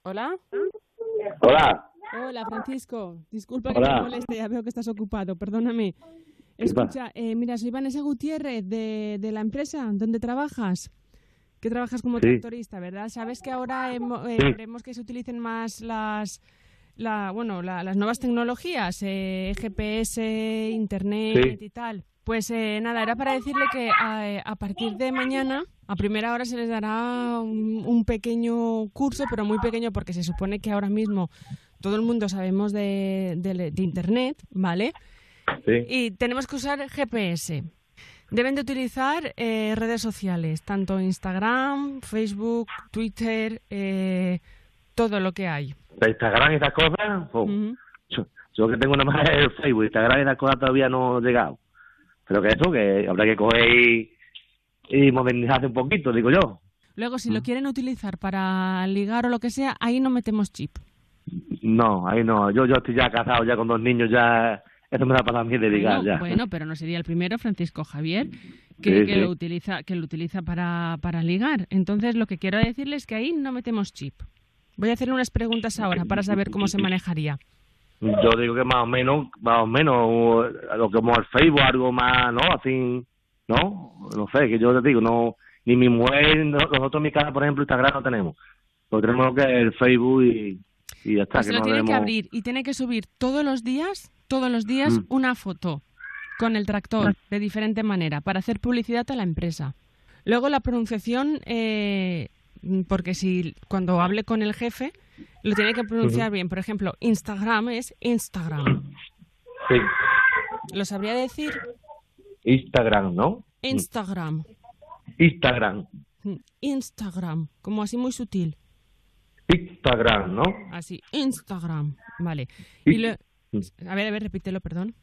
Hola. Hola. Hola, Francisco. Disculpa que te moleste, ya veo que estás ocupado, perdóname. ¿Qué Escucha, eh, mira, soy Vanessa Gutiérrez de, de la empresa donde trabajas. Que trabajas como Sí. tractorista, ¿verdad? Sabes que ahora hemo- eh, Sí. queremos que se utilicen más las la, bueno, la- las nuevas tecnologías, eh, GPS, Internet Sí. y tal. Pues eh, nada, era para decirle que a, a partir de mañana, a primera hora, se les dará un, un pequeño curso, pero muy pequeño porque se supone que ahora mismo todo el mundo sabemos de, de- de Internet, ¿vale? Sí. Y tenemos que usar GPS. Deben de utilizar eh, redes sociales, tanto Instagram, Facebook, Twitter, eh, todo lo que hay. De Instagram y esas cosas, pues, yo, yo que tengo nada más el Facebook, Instagram y esas cosas todavía no he llegado. Pero que eso, que habrá que coger y, y modernizarse un poquito, digo yo. Luego, si Mm. lo quieren utilizar para ligar o lo que sea, ahí no metemos chip. No, ahí no. Yo, yo estoy ya casado, ya con dos niños, ya. Eso me da para mí de ligar, Bueno, ya. bueno, pero no sería el primero, Francisco Javier, que, Sí, que sí. lo utiliza, que lo utiliza para, para ligar. Entonces, lo que quiero decirles es que ahí no metemos chip. Voy a hacer unas preguntas ahora para saber cómo se manejaría. Yo digo que más o menos, más o menos, lo que como el Facebook, algo más, ¿no? Así, ¿no? No sé, que yo te digo, no, ni mi mujer, no- nosotros en mi casa, por ejemplo, Instagram no tenemos. Lo tenemos que es el Facebook y, y ya está. Pues que lo no tiene que abrir y tiene que subir todos los días, todos los días, Mm. una foto con el tractor de diferente manera para hacer publicidad a la empresa. Luego la pronunciación, eh, porque si cuando hable con el jefe lo tiene que pronunciar bien. Por ejemplo, Instagram es Instagram. Sí, ¿Lo sabría decir? Instagram, ¿no? Instagram. Instagram, Instagram. Como así muy sutil. Instagram, ¿no? Así, Instagram. Vale. Y lo- A ver, a ver, repítelo, perdón.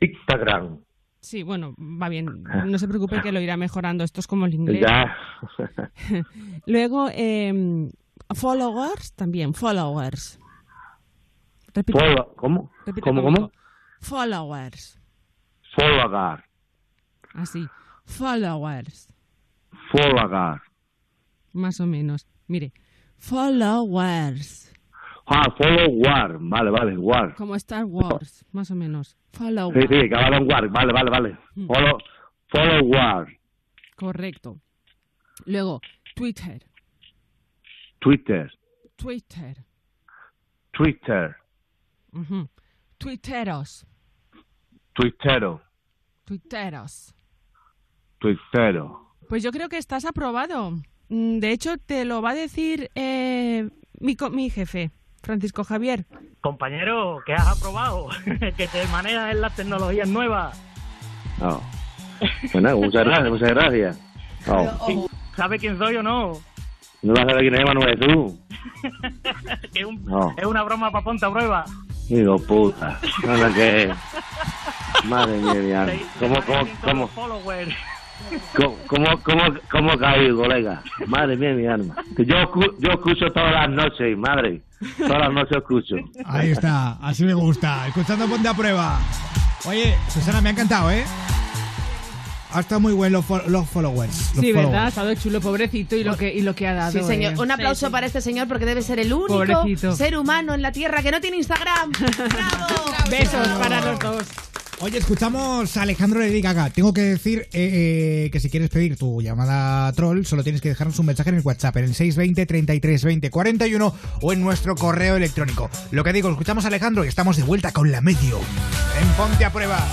Instagram. Sí, bueno, va bien. No se preocupe que lo irá mejorando. Esto es como el inglés. Ya. Luego, eh, followers también, followers. Repite, Follow- ¿Cómo? repite ¿Cómo, conmigo. cómo? Followers. Follower. Así. Followers. Follower. Más o menos. Mire. Followers. Ah, follower. Vale, vale, war. Como Star Wars. Más o menos. Sí, Followers. sí, que hablan war. Vale, vale, vale. Mm. Follow, follower. Correcto. Luego, Twitter. Twitter. Twitter. Twitter. Ujú. Twitteros. Twittero. Twitteros. Twittero. Pues yo creo que estás aprobado. Mm, De hecho, te lo va a decir eh, mi, co- mi jefe, Francisco Javier. Compañero, que has aprobado, que te manejas en las tecnologías nuevas. No. Bueno, muchas gracias, muchas gracias. No, ¿Sabe quién soy o no? no vas a saber quién es Manuel tú. Que es, un- No. es una broma para ponte a prueba. Digo, puta. No sé qué es. Madre mía. ¿Cómo, cómo, cómo. Cómo, cómo, cómo, cómo caí, colega? Madre mía, mi alma. Que Yo, yo escucho todas las noches, madre. Todas las noches escucho. Ahí está, así me gusta. Escuchando Ponte a Prueba. Oye, Susana, me ha encantado, ¿eh? Ha estado muy bueno los, fo- los followers. los Sí, followers. ¿verdad? Ha estado chulo, pobrecito, y lo que, y lo que ha dado. Sí, señor. eh. Un aplauso para este señor porque debe ser el único Pobrecito. ser humano en la Tierra que no tiene Instagram. Besos para los dos. Oye, escuchamos a Alejandro Lady Gaga. Tengo que decir eh, eh, que si quieres pedir tu llamada troll, solo tienes que dejarnos un mensaje en el WhatsApp, en el 620 33 20 41 o en nuestro correo electrónico. Lo que digo, escuchamos a Alejandro y estamos de vuelta con la medio. En Ponte a Prueba.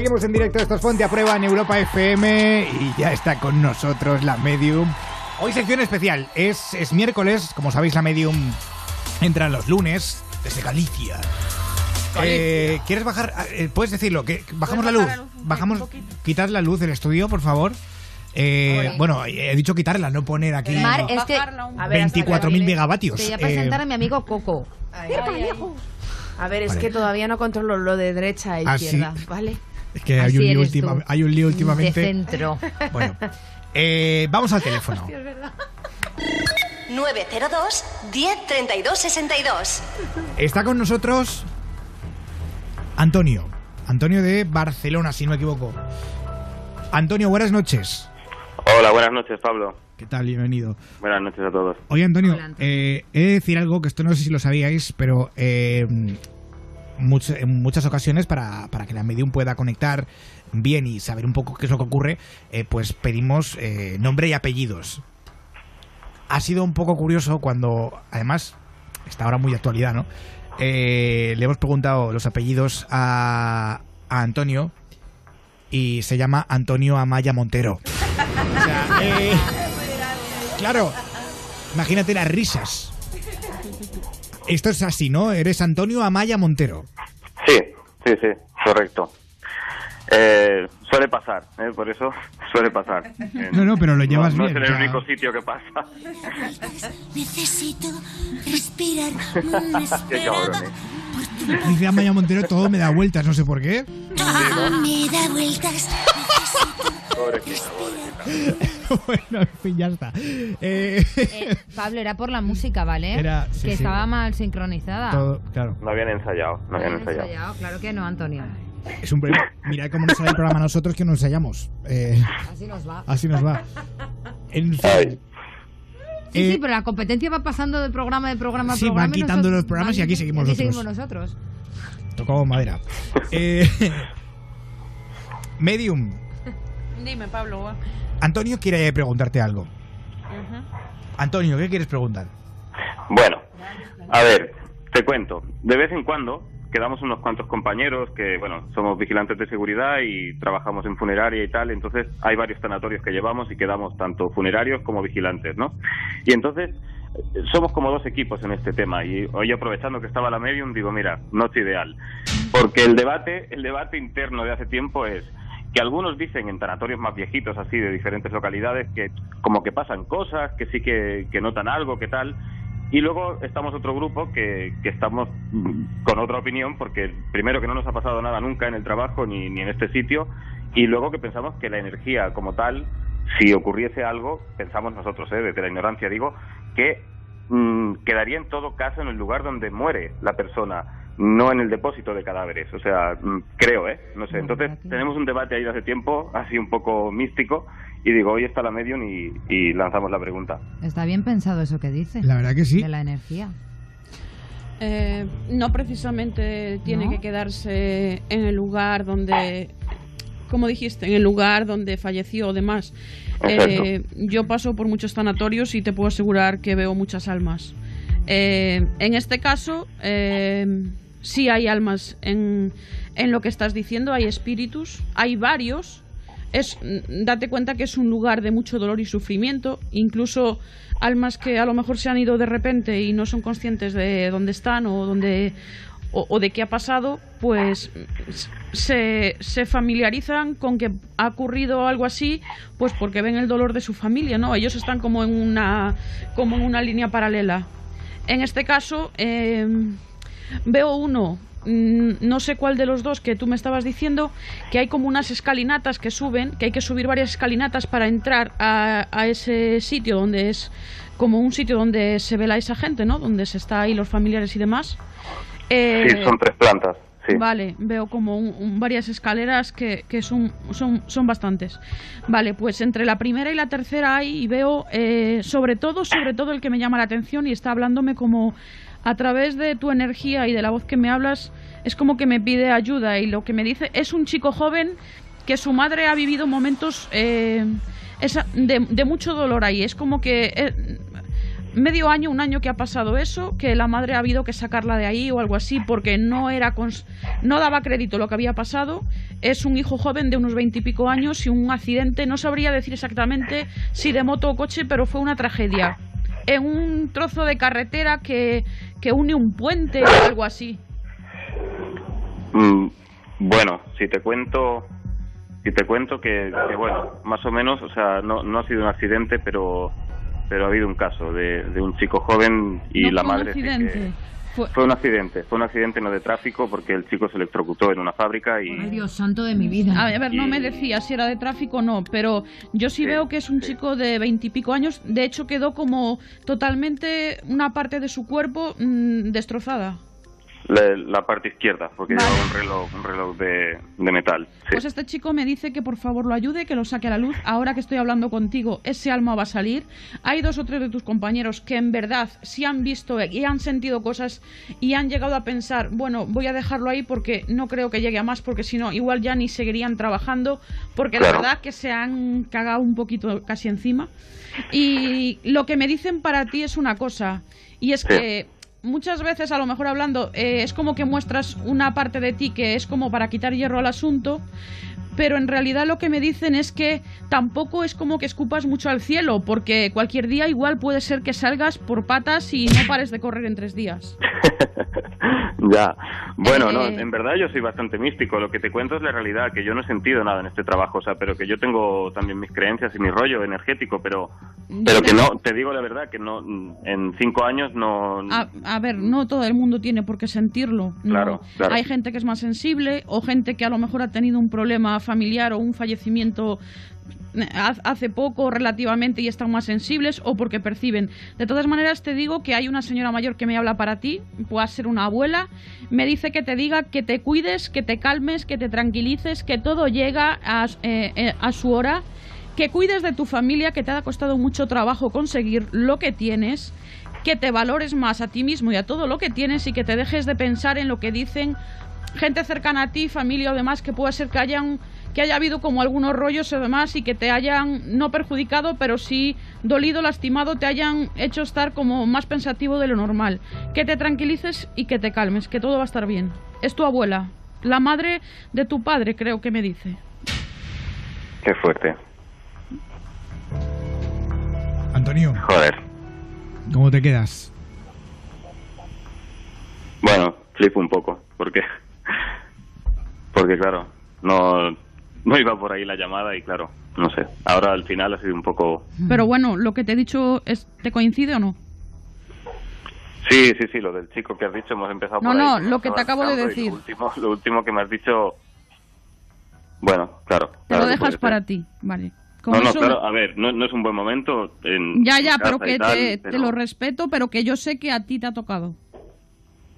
Seguimos en directo, esto es Ponte a Prueba en Europa FM y ya está con nosotros la Medium. Hoy sección especial, es, es miércoles, como sabéis la Medium entra los lunes desde Galicia. Eh, ¿Quieres bajar? eh, Puedes decirlo, que bajamos la luz. Bajamos, quitar la luz del estudio, por favor. Eh, bueno, he dicho quitarla, no poner aquí Mar, es que... 24.000 megavatios. Te voy a Eh, presentar a mi amigo Coco. A ver, es Vale. que todavía no controlo lo de derecha e Ah, izquierda, ¿vale? Es que hay un, lío última- hay un lío últimamente. De centro. Bueno, eh, vamos al teléfono. 902 10 32 62. Está con nosotros Antonio. Antonio de Barcelona, si no me equivoco. Antonio, buenas noches. Hola, buenas noches, Pablo. ¿Qué tal? Bienvenido. Buenas noches a todos. Oye, Antonio, eh, he de decir algo que esto no sé si lo sabíais, pero eh, en muchas ocasiones para, para que la medium pueda conectar bien y saber un poco qué es lo que ocurre, eh, pues pedimos eh, nombre y apellidos. Ha sido un poco curioso cuando, además, está ahora muy actualidad, ¿no? Eh, le hemos preguntado los apellidos a, a Antonio y se llama Antonio Amaya Montero. Claro, imagínate las risas. Esto es así, ¿no? Eres Antonio Amaya Montero. Sí, sí, sí, correcto. Eh, suele pasar, ¿eh? por eso suele pasar. No, no, pero lo llevas no, bien, No es el único sitio que pasa. Necesito respirar. Qué cabrón, ¿eh? Dice Amaya Montero, todo me da vueltas, no sé por qué. Me da vueltas. Bueno, en fin, ya está. Eh, Eh, Pablo, era por la música, ¿vale? Era- sí, que sí. estaba mal sincronizada. todo, claro. No habían ensayado, no habían ensayado. Ensayado, Claro que no, Antonio. Es un problema. Mirad cómo nos sale el programa a nosotros que nos ensayamos. Eh, Así nos va. así nos va. En fin. Sí, Eh, sí, pero la competencia va pasando de programa de programa a Sí, programa. van y quitando nosotros- los programas y aquí seguimos aquí nosotros. seguimos nosotros. Tocó madera. Eh, Medium. Dime, Pablo. Antonio quiere preguntarte algo. Antonio, ¿qué quieres preguntar? Bueno, a ver, te cuento. De vez en cuando quedamos unos cuantos compañeros que, bueno, somos vigilantes de seguridad y trabajamos en funeraria y tal, entonces hay varios tanatorios que llevamos y quedamos tanto funerarios como vigilantes, ¿no? Y entonces somos como dos equipos en este tema. Y hoy aprovechando que estaba la medium digo, mira, noche ideal, porque el debate, el debate interno de hace tiempo es que algunos dicen en tanatorios más viejitos así de diferentes localidades que como que pasan cosas, que sí que, que notan algo, que tal, y luego estamos otro grupo que, que estamos mm, con otra opinión, porque primero que no nos ha pasado nada nunca en el trabajo ni, ni en este sitio, y luego que pensamos que la energía como tal, si ocurriese algo, pensamos nosotros, ¿eh? desde la ignorancia digo, que mm, quedaría en todo caso en el lugar donde muere la persona, no en el depósito de cadáveres. O sea, mm, creo, ¿eh? No sé. Entonces tenemos un debate ahí hace tiempo, así un poco místico, y digo, hoy está la medium y, y lanzamos la pregunta. Está bien pensado eso que dice. La verdad que sí. De la energía. Eh, no precisamente tiene ¿No? que quedarse en el lugar donde, como dijiste, en el lugar donde falleció o demás. Eh, yo paso por muchos sanatorios y te puedo asegurar que veo muchas almas. Eh, en este caso, eh, sí hay almas en, en lo que estás diciendo, hay espíritus, hay varios. Es, mm, date cuenta que es un lugar de mucho dolor y sufrimiento, incluso almas que a lo mejor se han ido de repente y no son conscientes de dónde están o dónde o, de qué ha pasado, pues se, se familiarizan con que ha ocurrido algo así, pues porque ven el dolor de su familia, ¿no? Ellos están como en una como en una línea paralela. En este caso, eh, veo uno, mm, no sé cuál de los dos que tú me estabas diciendo, que hay como unas escalinatas que suben, que hay que subir varias escalinatas para entrar a, a ese sitio donde es como un sitio donde se vela esa gente, ¿no? Donde se está ahí los familiares y demás. Eh, Sí, son tres plantas. Sí. Vale, veo como un- un- varias escaleras que, que son, son, son bastantes. Vale, pues entre la primera y la tercera hay y veo eh, sobre todo, sobre todo el que me llama la atención y está hablándome como a través de tu energía y de la voz que me hablas, es como que me pide ayuda y lo que me dice es un chico joven que su madre ha vivido momentos eh, de mucho dolor ahí. Es como que eh, medio año, un año que ha pasado eso, que la madre ha habido que sacarla de ahí o algo así porque no era cons- no daba crédito lo que había pasado. Es un hijo joven de unos veintipico años y un accidente, no sabría decir exactamente si de moto o coche, pero fue una tragedia. En un trozo de carretera que, que une un puente o algo así. Mm, bueno, si te cuento, si te cuento que, que, bueno, más o menos, o sea, no, no ha sido un accidente, pero pero ha habido un caso de, de un chico joven y No la un madre que- accidente. Fue- fue un accidente, fue un accidente no de tráfico porque el chico se electrocutó en una fábrica y Ay, Dios santo de mi vida. A ver, no me decía si era de tráfico o no, pero yo sí, veo que es un chico de veintipico años. De hecho, quedó como totalmente una parte de su cuerpo mm, destrozada. La, la parte izquierda porque llevaba un reloj, un reloj de, de metal. Sí. Pues este chico me dice que por favor lo ayude, que lo saque a la luz. Ahora que estoy hablando contigo, ese alma va a salir. Hay dos o tres de tus compañeros que en verdad sí han visto y han sentido cosas y han llegado a pensar, bueno, voy a dejarlo ahí porque no creo que llegue a más, porque si no, igual ya ni seguirían trabajando, porque la verdad que se han cagado un poquito casi encima. Y lo que me dicen para ti es una cosa, y es Sí. que muchas veces, a lo mejor hablando, eh, es como que muestras una parte de ti que es como para quitar hierro al asunto, pero en realidad lo que me dicen es que tampoco es como que escupas mucho al cielo, porque cualquier día igual puede ser que salgas por patas y no pares de correr en tres días. Ya. Bueno, no, Eh. en verdad yo soy bastante místico. Lo que te cuento es la realidad, que yo no he sentido nada en este trabajo, o sea, pero que yo tengo también mis creencias y mi rollo energético, pero pero que no, te digo la verdad, que no, en cinco años no... A, a ver, no todo el mundo tiene por qué sentirlo. no. Claro, claro. Hay gente que es más sensible o gente que a lo mejor ha tenido un problema familiar o un fallecimiento eh, hace poco relativamente y están más sensibles o porque perciben. De todas maneras te digo que hay una señora mayor que me habla para ti, puede ser una abuela, me dice que te diga que te cuides, que te calmes, que te tranquilices, que todo llega a, eh, eh, a su hora que cuides de tu familia, que te ha costado mucho trabajo conseguir lo que tienes, que te valores más a ti mismo y a todo lo que tienes y que te dejes de pensar en lo que dicen gente cercana a ti, familia o demás, que puede ser que hayan que haya habido como algunos rollos o demás y que te hayan no perjudicado, pero sí dolido, lastimado, te hayan hecho estar como más pensativo de lo normal. Que te tranquilices y que te calmes, que todo va a estar bien. Es tu abuela, la madre de tu padre, creo que me dice. Qué fuerte. Antonio, Joder. ¿cómo te quedas? Bueno, flipo un poco, porque porque claro, no no iba por ahí la llamada y claro, no sé. Ahora al final ha sido un poco Pero bueno, lo que te he dicho, es, ¿te coincide o no? Sí, sí, sí, lo del chico que has dicho hemos empezado No, por no, que lo que te acabo de decir. Lo último, lo último que me has dicho Bueno, claro. Te claro lo dejas para ti, vale. Con No, no, claro, a ver, no, no es un buen momento en Ya, ya, pero que tal, te, pero- te lo respeto, pero que yo sé que a ti te ha tocado.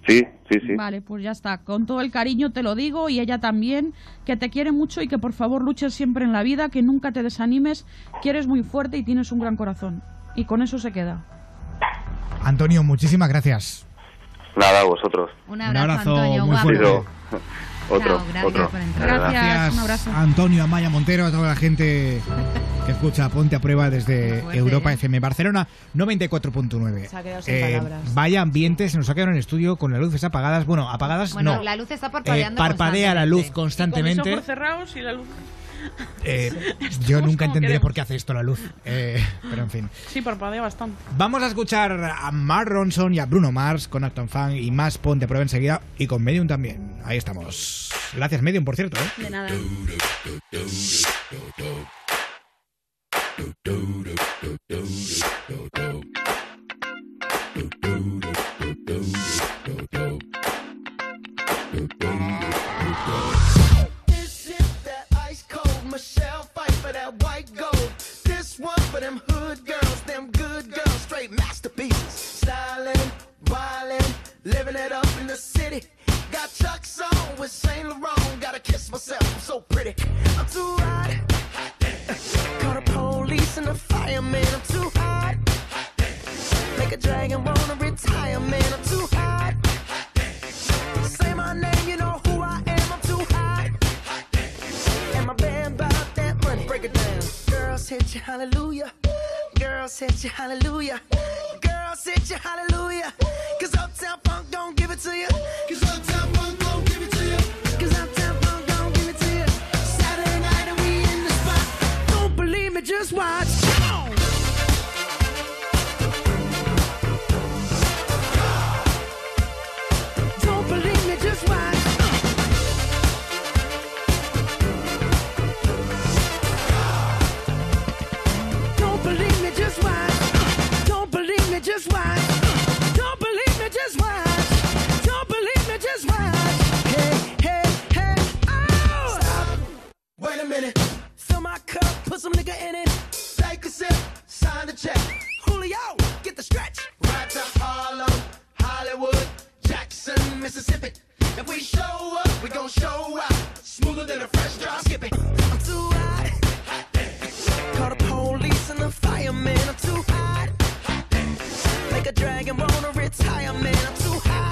Sí, sí, sí. Vale, pues ya está. Con todo el cariño te lo digo y ella también, que te quiere mucho y que por favor luches siempre en la vida, que nunca te desanimes, que eres muy fuerte y tienes un gran corazón. Y con eso se queda. Antonio, muchísimas gracias. Nada, a vosotros. Un abrazo, Antonio, muy fuerte. Otro, Chao, gracias otro. por. Gracias, un abrazo. Antonio Amaya Montero, a toda la gente que escucha Ponte a Prueba desde fuerte, Europa ¿eh? FM Barcelona 94.9. Se ha quedado sin Eh, palabras. vaya ambiente, se nos ha quedado en el estudio con las luces apagadas. Bueno, apagadas Bueno, no. la luz está Eh, parpadeando parpadea la luz constantemente. Con mis constantemente. ojos cerrados y la luz. Eh, yo nunca entenderé por qué hace esto la luz. Eh, pero en fin. Sí, parpadea bastante. Vamos a escuchar a Mark Ronson y a Bruno Mars con Acton Fan y más Ponte a Prueba enseguida y con Medium también. Ahí estamos. Gracias Medium, por cierto. ¿eh? De nada. Got Chuck's on with Saint Laurent. Gotta kiss myself, I'm so pretty. I'm too hot. The and the fireman. I'm too hot. Make a dragon wanna retire, man. I'm too hot. Say my name, you know who I am. I'm too hot. And my band bought that money. Break it down. Girls hit you hallelujah. Girls hit you hallelujah. Girls hit you hallelujah. Cause Uptown Funk don't give it to you. Cause Uptown Funk don't put some nigga in it. Sip, sign the check. Julio, get the stretch. Right to Harlem, Hollywood, Jackson, Mississippi. If we show up, we gon' show out. Smoother than a fresh drop. Skip it. I'm too hot. Call the police and the fireman. I'm too hot. Make a dragon wanna retire, man. I'm too hot.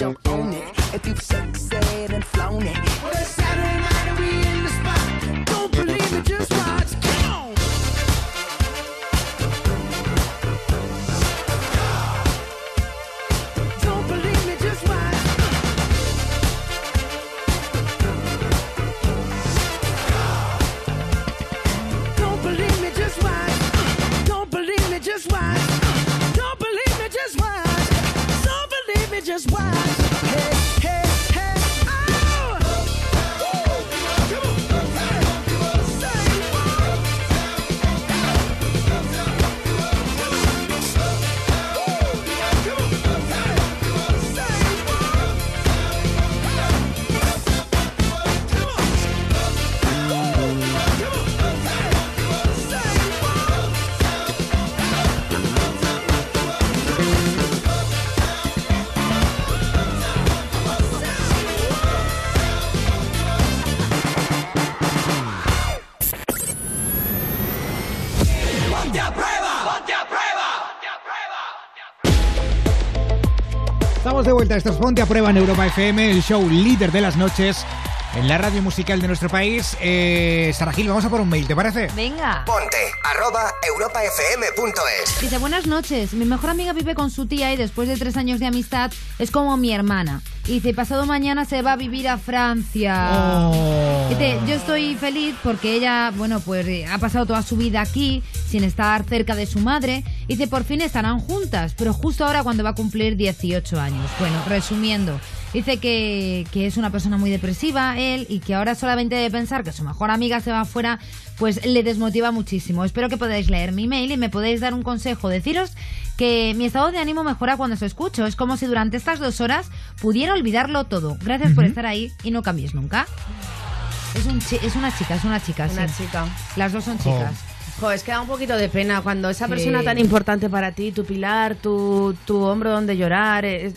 jump on it. If you've sexed and flown it, well it's Saturday night and we in the why. De vuelta, esto es Ponte a Prueba en Europa FM, el show líder de las noches en la radio musical de nuestro país. Eh, Sara Gil, vamos a por un mail, ¿te parece? Venga. Ponte arroba europafm.es. Dice, buenas noches. Mi mejor amiga vive con su tía y después de tres años de amistad es como mi hermana. Y dice, pasado mañana se va a vivir a Francia. Oh. Dice, yo estoy feliz porque ella, bueno, pues eh, ha pasado toda su vida aquí sin estar cerca de su madre. Dice, por fin estarán juntas, pero justo ahora cuando va a cumplir 18 años. Bueno, resumiendo. Dice que, que es una persona muy depresiva, él, y que ahora solamente de pensar que su mejor amiga se va afuera, pues le desmotiva muchísimo. Espero que podáis leer mi mail y me podéis dar un consejo. Deciros que mi estado de ánimo mejora cuando os escucho. Es como si durante estas dos horas pudiera olvidarlo todo. Gracias por estar ahí y no cambies nunca. Es, un chi- es una chica, es una chica, Una sí. chica. Las dos son chicas. Jo, es que da un poquito de pena cuando esa Sí. persona tan importante para ti, tu pilar, tu, tu hombro donde llorar, eh,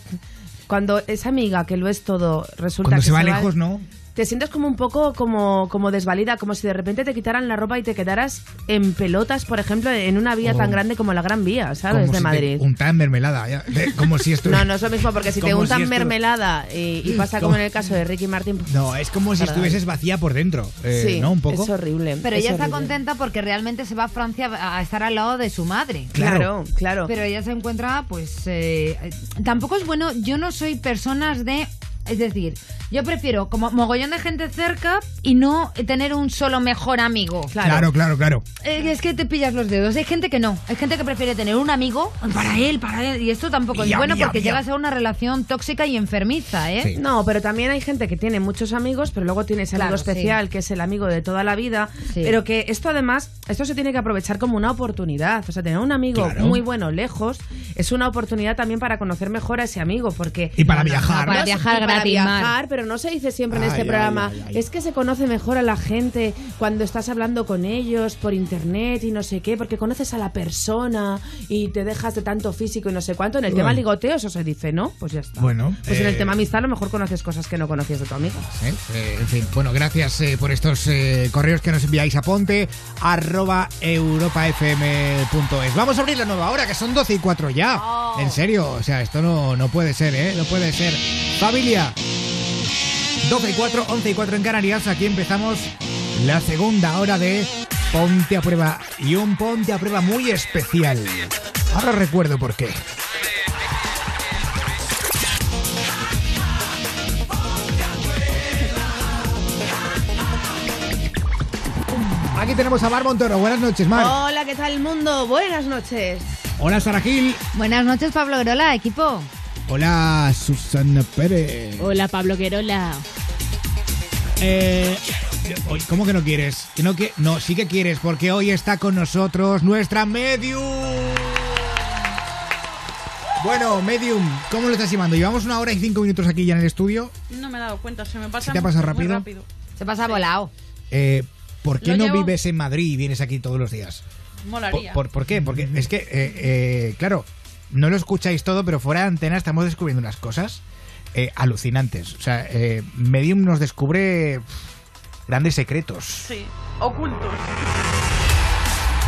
cuando esa amiga que lo es todo resulta Cuando que se va lejos, ¿no? Te sientes como un poco como, como desvalida, como si de repente te quitaran la ropa y te quedaras en pelotas, por ejemplo, en una vía Oh. tan grande como la Gran Vía, ¿sabes? Como de si te Madrid. untaran mermelada. ya, de- como si esto. No, no es lo mismo, porque si te Como untan si mermelada y, y pasa como Como- en el caso de Ricky Martin. pues, No, es como si estuvieses vacía por dentro. eh, Sí, ¿No? Un poco. es horrible. Pero es ella está contenta porque realmente se va a Francia a estar al lado de su madre. Claro, claro. Pero ella se encuentra, pues. eh, tampoco es bueno. Yo no soy personas de. Es decir, yo prefiero como mogollón de gente cerca y no tener un solo mejor amigo. Claro, claro, claro. Eh, Es que te pillas los dedos. Hay gente que no. Hay gente que prefiere tener un amigo para él, para él. Y esto tampoco es Ya, bueno ya, porque ya. llegas a una relación tóxica y enfermiza, ¿eh? No, pero también hay gente que tiene muchos amigos, pero luego tiene ese amigo Claro, sí. especial, que es el amigo de toda la vida. Sí. Pero que esto además, esto se tiene que aprovechar como una oportunidad. O sea, tener un amigo Claro. muy bueno lejos es una oportunidad también para conocer mejor a ese amigo. Porque Y para viajar. para No, viajar para Viajar, pero no se dice siempre en Ay, este ay, programa. ay, ay. Es que se conoce mejor a la gente cuando estás hablando con ellos por internet y no sé qué, porque conoces a la persona y te dejas de tanto físico y no sé cuánto. En el tema ligoteo eso se dice, ¿no? Pues ya está. Bueno, Pues en el eh, tema amistad a lo mejor conoces cosas que no conocías de tu amigo. ¿eh? Eh, en fin, bueno, gracias eh, por estos eh, correos que nos enviáis a ponte arroba europafm.es. Vamos a abrir la nueva hora, que son 12 y 4 ya. En serio, o sea, esto no, no puede ser, ¿eh? No puede ser. Familia, 12 y 4, 11 y 4 en Canarias. Aquí empezamos la segunda hora de Ponte a Prueba. Y un Ponte a Prueba muy especial. Ahora recuerdo por qué. Aquí tenemos a Mar Montoro. Buenas noches, Mar. Hola, ¿qué tal mundo? Buenas noches. Hola, Sara Gil. Buenas noches, Pablo Grola, equipo. Hola, Susana Pérez. Hola, Pablo Querola. Eh, ¿Cómo que no quieres? ¿Que no, que, no, sí que quieres, porque hoy está con nosotros nuestra Medium. Bueno, Medium, ¿cómo lo estás llevando? Llevamos una hora y cinco minutos aquí ya en el estudio. No me he dado cuenta, se me pasa ¿Se te ha pasado muy rápido? Se pasa volado. Eh, ¿Por qué Lo no llevo- vives en Madrid y vienes aquí todos los días? ¿Por, Molaría. por- por qué? Porque es que, eh, eh, claro, no lo escucháis todo, pero fuera de antena estamos descubriendo unas cosas eh, alucinantes. O sea, eh, Medium nos descubre grandes secretos. Sí, ocultos.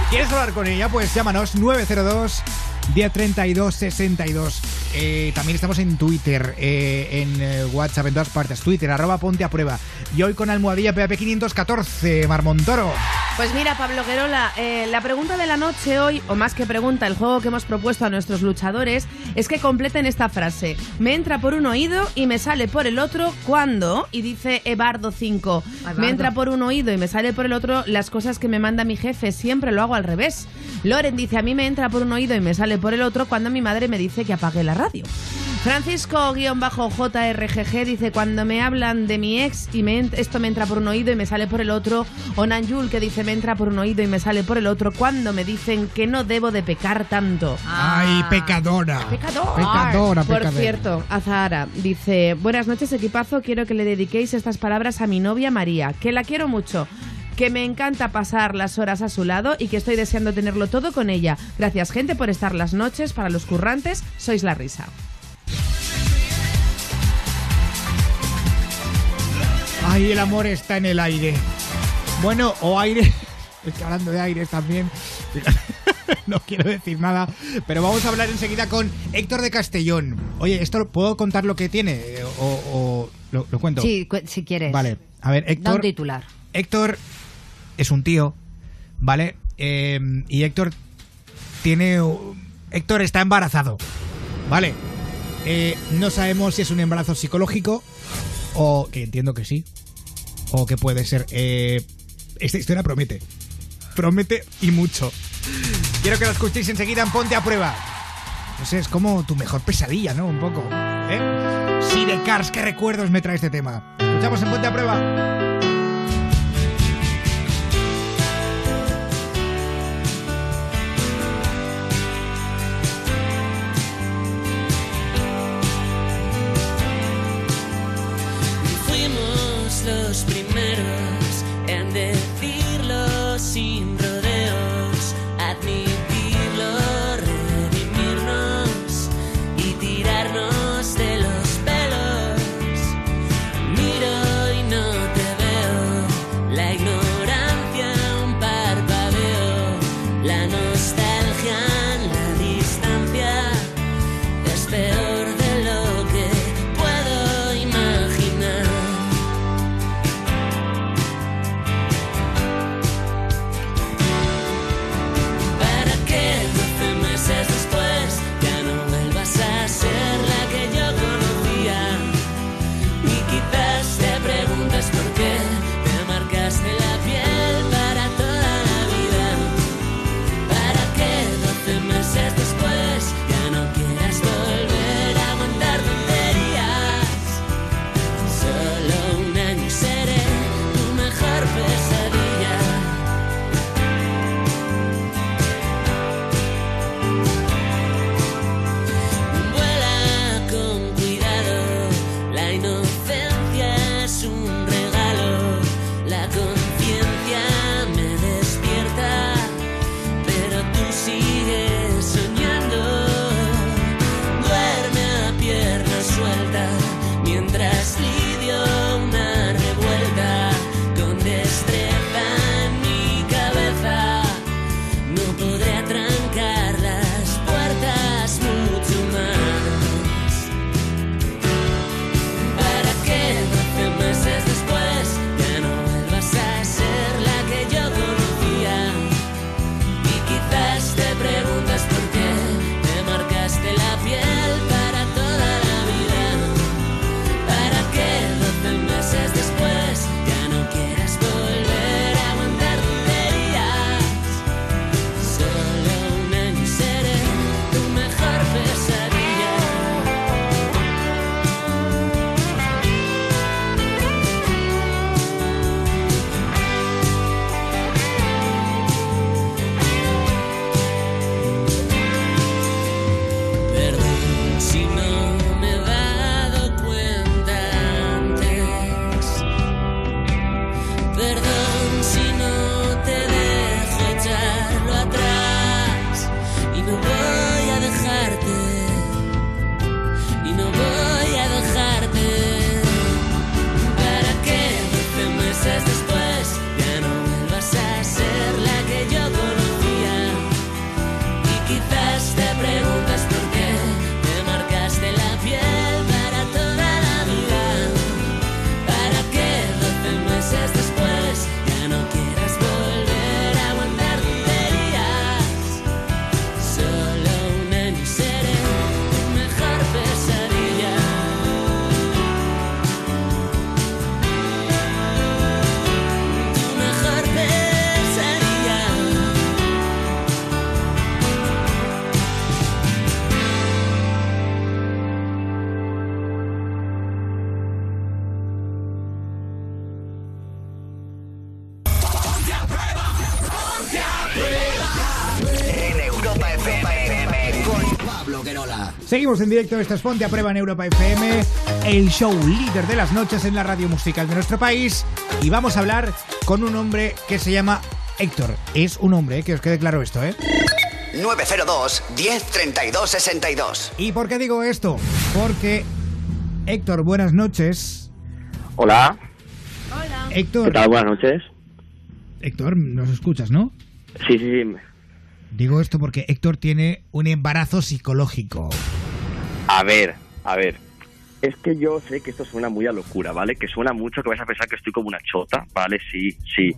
¿Quieres hablar con ella? Pues llámanos 902 1032 62. Eh, también estamos en Twitter, eh, en eh, WhatsApp, en todas partes. Twitter, arroba ponte a prueba. Y hoy con almohadilla PAP 514, Marmontoro. Pues mira, Pablo Guerola, eh, la pregunta de la noche hoy, o más que pregunta, el juego que hemos propuesto a nuestros luchadores, es que completen esta frase. Me entra por un oído y me sale por el otro cuando, y dice Ebardo 5, Ebardo. me entra por un oído y me sale por el otro las cosas que me manda mi jefe, siempre lo hago al revés. Loren dice, a mí me entra por un oído y me sale por el otro cuando mi madre me dice que apague la radio. Francisco-JRGG dice, cuando me hablan de mi ex y me esto me entra por un oído y me sale por el otro. O Nanjul que dice, me entra por un oído y me sale por el otro cuando me dicen que no debo de pecar tanto. Ay, pecadora. Pecador. Pecadora, Por cierto, Azahara dice, buenas noches equipazo, quiero que le dediquéis estas palabras a mi novia María, que la quiero mucho. Que me encanta pasar las horas a su lado y que estoy deseando tenerlo todo con ella. Gracias, gente, por estar las noches. Para los currantes, sois la risa. Ay, el amor está en el aire. Bueno, o aire. Es que hablando de aire también. No quiero decir nada, pero vamos a hablar enseguida con Héctor de Castellón. Oye, ¿esto puedo contar lo que tiene? Eh, ¿O, o lo, lo cuento? Sí, cu- si quieres. Vale, a ver, Da un Héctor. titular. Héctor es un tío, ¿vale? Eh, y Héctor tiene. Héctor está embarazado, ¿vale? Eh, no sabemos si es un embarazo psicológico o que entiendo que sí, o que puede ser. Eh, esta historia promete, promete y mucho. Quiero que lo escuchéis enseguida en Ponte a Prueba. No sé, es como tu mejor pesadilla, ¿no? Un poco. ¿eh? Sí, de Cars, ¿qué recuerdos me trae este tema? Escuchamos en Ponte a Prueba. Seguimos en directo, esto es Ponte a Prueba en Europa FM, el show líder de las noches en la radio musical de nuestro país. Y vamos a hablar con un hombre que se llama Héctor. Es un hombre, eh, que os quede claro esto, ¿eh? 902 1032 62. ¿Y por qué digo esto? Porque, Héctor, buenas noches. Hola. Héctor, ¿Qué tal? Buenas noches. Héctor, nos escuchas, ¿no? Sí, sí, sí. Digo esto porque Héctor tiene un embarazo psicológico. A ver, a ver. Es que yo sé que esto suena muy a locura, ¿vale? Que suena mucho, que vais a pensar que estoy como una chota, ¿vale? Sí, sí.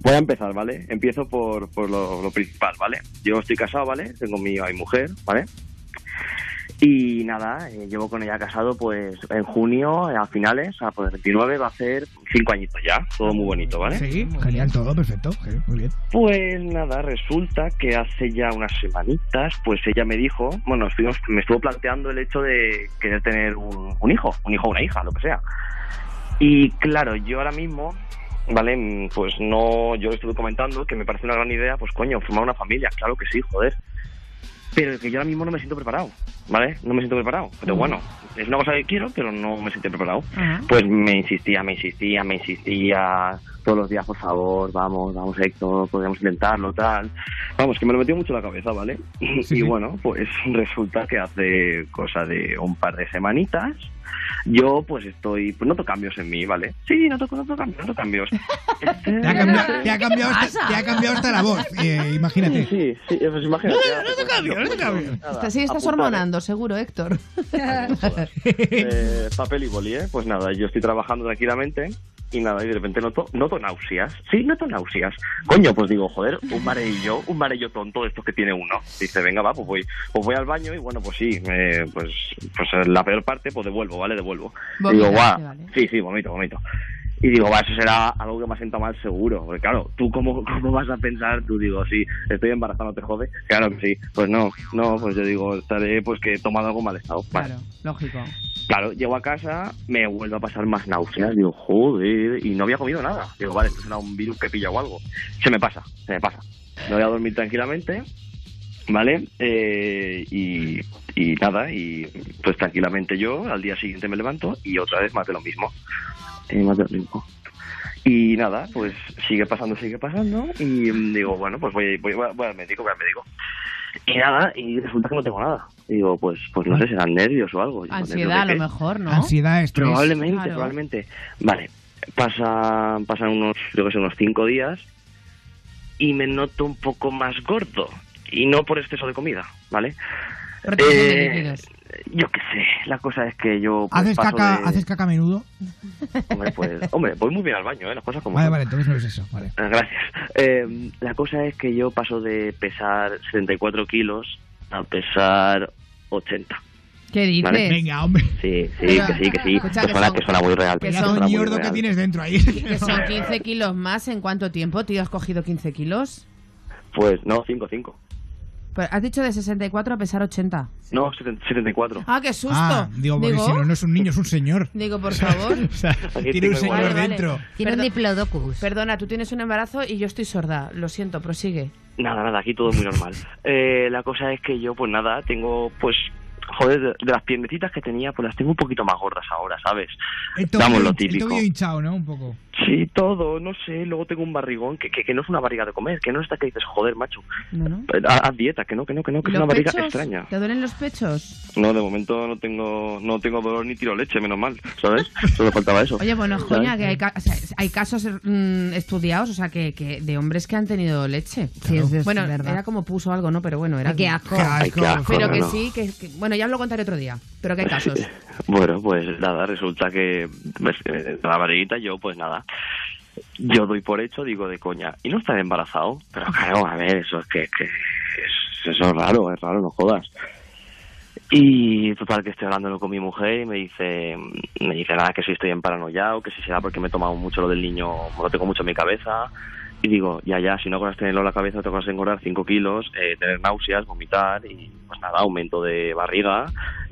Voy a empezar, ¿vale? Empiezo por, por lo, lo principal, ¿vale? Yo estoy casado, ¿vale? Tengo mi, a mi mujer, ¿vale? Y nada, eh, llevo con ella casado pues en junio, eh, a finales, a por el 29, va a ser cinco añitos ya, todo muy bonito, ¿vale? Sí, genial, todo perfecto. Muy bien. Pues nada, resulta que hace ya unas semanitas, pues ella me dijo, bueno, estuvimos- me estuvo planteando el hecho de querer tener un, un hijo, un hijo o una hija, lo que sea. Y claro, yo ahora mismo, ¿vale? Pues no, yo le estuve comentando que me parece una gran idea, pues coño, formar una familia, claro que sí, joder. Pero que yo ahora mismo no me siento preparado, ¿vale? No me siento preparado. Pero bueno, es una cosa que quiero, pero no me siento preparado. Pues me insistía, me insistía, me insistía todos los días, por favor, vamos, vamos Héctor, podríamos intentarlo, tal. Vamos, que me lo metió mucho en la cabeza, ¿vale? y bueno, pues resulta que hace cosa de un par de semanitas, yo pues estoy, pues noto cambios en mí, ¿vale? Sí, noto, noto cambios, noto cambios. Te ha cambiado, te ha cambiado, hasta, te ha cambiado hasta la voz, eh, imagínate. Sí, sí, pues imagínate. No te cambios, no te cambios. Está- sí, estás ¿eh? hormonando, seguro, Héctor. eh, papel y boli, ¿eh? Pues nada, yo estoy trabajando tranquilamente y nada, y de repente noto, noto náuseas. Sí, noto náuseas. Coño, pues digo, joder, un mareillo, un mareillo tonto de estos que tiene uno. Dice, venga, va, pues voy, pues voy al baño y bueno, pues sí, me- pues, pues eh, la peor parte, pues devuelvo, ¿vale? Devuelvo. Y digo, guau, vale. sí, sí, vomito, vomito. Y digo, va, eso será algo que me ha sentado mal seguro. Porque claro, ¿tú cómo, cómo vas a pensar? Tú digo, sí, estoy embarazada, no te jode. Claro que sí. Pues no, no, pues yo digo, estaré pues que he tomado algo mal estado. Vale. Claro, lógico. Claro, llego a casa, me vuelvo a pasar más náuseas, digo, joder, y no había comido nada. Digo, vale, esto será un virus que pilla o algo. Se me pasa, se me pasa. Me voy a dormir tranquilamente, ¿vale? Eh, y, y nada, y pues tranquilamente yo al día siguiente me levanto y otra vez más de lo mismo. Eh, más de lo mismo. Y nada, pues sigue pasando, sigue pasando. Y digo, bueno, pues voy, voy, voy, voy al médico, voy al médico. Y nada, y resulta que no tengo nada. Digo, pues, pues no sé, serán nervios o algo. Ansiedad, ¿nervios a lo mejor, ¿no? Ansiedad, estrés. Probablemente, Claro. probablemente. Vale, pasa, pasan unos, yo que sé, unos cinco días y me noto un poco más gordo. Y no por exceso de comida, ¿vale? Eh, yo qué sé, la cosa es que yo pues, ¿Haces paso caca, de- ¿Haces caca a menudo? Hombre, pues, hombre, voy muy bien al baño, ¿eh? Las cosas como Vale, son. vale, entonces no es eso. Vale. Ah, Gracias. Eh, la cosa es que yo paso de pesar 74 kilos a pesar 80. ¿Qué dices? Vale. Venga, hombre. Sí, sí, Venga. que sí, que sí. Escucha, que, que suena, son- que suena muy real. que que son muy ñordo que tienes dentro ahí. Que son 15 kilos más en cuánto tiempo, tío, has cogido 15 kilos. Pues no, 5, 5. Pues has dicho de 64 a pesar 80. No, 70 74. Ah, qué susto. Ah, digo, porque si no, no es un niño, es un señor. Digo, por favor. O sea, tiene un señor igual. Vale, dentro. Tiene un Perdón. diplodocus. Perdona, tú tienes un embarazo y yo estoy sorda. Lo siento, prosigue. Nada, nada, aquí todo muy normal. Eh, la cosa es que yo, pues nada, tengo, pues, joder, de, de las piernecitas que tenía, pues las tengo un poquito más gordas ahora, ¿sabes? El Vamos, lo el típico. tobillo hinchado, ¿no? Un poco. Sí, todo, no sé. Luego tengo un barrigón que, que, que no es una barriga de comer, que no es esta que dices, joder, macho. No, no. Eh, Haz haz dieta, que no, que no, que no, que es ¿Los una barriga pechos? extraña. ¿Te duelen los pechos? No, de momento no tengo no tengo dolor ni tiro leche, menos mal, ¿sabes? Solo faltaba eso. Oye, bueno, ¿sabes? coña, que hay, ca- o sea, hay casos mm, estudiados, o sea, que, que de hombres que han tenido leche. Sí, es- es bueno, verdad. era como puso algo, ¿no? Pero bueno, era... Qué asco. Ay, qué asco, Pero que no. sí, que, que- Bueno, ya os lo contaré otro día. Pero que hay casos. Bueno, pues nada, resulta que pues, eh, la barriguita yo, pues nada. Yo doy por hecho, digo de coña, ¿y no estar embarazado? Pero claro, a ver, eso es que, que es- eso es raro, es raro, no jodas. Y total que estoy hablándolo con mi mujer y me dice, me dice nada que si estoy en paranoia o que si será porque me he tomado mucho lo del niño, lo tengo mucho en mi cabeza. Y digo, ya, ya, si no con tenerlo en la cabeza te vas a engordar 5 kilos, eh, tener náuseas, vomitar y pues nada, aumento de barriga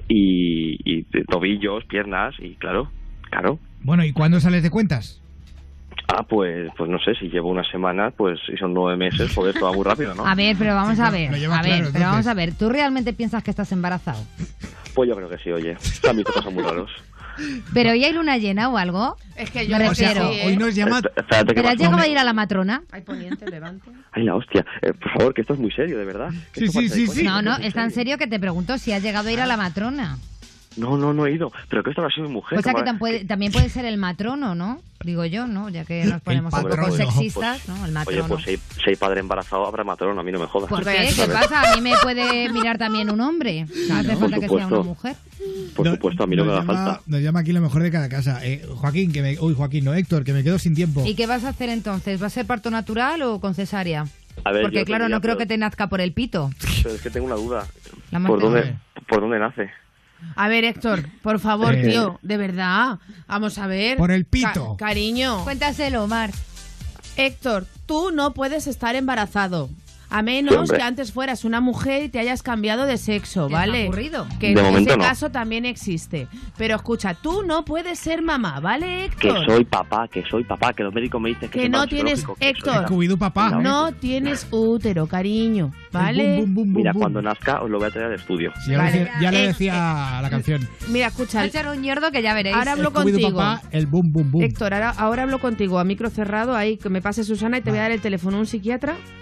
y, tobillos, piernas y claro, claro. Bueno, ¿y cuándo sales de cuentas? Ah, pues, pues no sé, si llevo una semana, pues si son nueve meses, joder, esto va muy rápido, ¿no? A ver, pero vamos a ver. A ver, claro, pero vamos a ver. ¿Tú realmente piensas que estás embarazado? Pues yo creo que sí, oye. A mí cosas muy raros. ¿Pero hoy hay luna llena o algo? Es que yo me O sea, refiero. hoy nos llama... Espérate ¿Pero has llegado a ir a la matrona? Ay, poniente, levante. Ay, la hostia. Eh, por favor, que esto es muy serio, de verdad. Esto pasa de coña. No, no, es tan serio que te pregunto si has llegado a ir a la matrona. No, no, no he ido. Pero que esto lo ha sido mi mujer. O sea que ¿cómo tam- puede- también puede ser el matrono, ¿no? Digo yo, ¿no? Ya que nos ponemos un poco sexistas, ¿no? El Oye, matrono. pues si, si hay padre embarazado, habrá matrón, a mí no me jodas. ¿Por qué? ¿Qué pasa? A mí me puede mirar también un hombre. No hace falta que sea una mujer. Por supuesto, a mí no me da llama, falta. nos llama aquí lo mejor de cada casa. Eh, Joaquín, que me... Uy, Joaquín, no, Héctor, que me quedo sin tiempo. ¿Y qué vas a hacer entonces? ¿Va a ser parto natural o con cesárea? A ver, Porque claro, tendría, no creo pero- que te nazca por el pito. Pero es que tengo una duda. La ¿Por dónde, ¿Por dónde nace? A ver, Héctor, por favor, Eh. tío, de verdad. Vamos a ver. Por el pito. Ca- cariño. Cuéntaselo, Omar. Héctor, tú no puedes estar embarazado. A Sí, menos que antes fueras una mujer y te hayas cambiado de sexo, ¿Qué ¿vale? ha ocurrido? Que De en momento ese no. caso también existe. Pero escucha, tú no puedes ser mamá, ¿vale, Que Héctor? soy papá, que soy papá, que los médicos me dicen que, Que no tienes, que Héctor, Scooby-Doo, papá. no tienes útero, cariño, ¿vale? Mira, cuando nazca os lo voy a traer al estudio. Ya, lo Vale. decía, ya Eh, la canción. Mira, escucha, echar un que ya veréis. ahora hablo contigo. papá, el boom, boom, boom. Héctor, ahora, ahora hablo contigo a micro cerrado, ahí que me pase Susana y te voy a dar el teléfono a un psiquiatra Ya.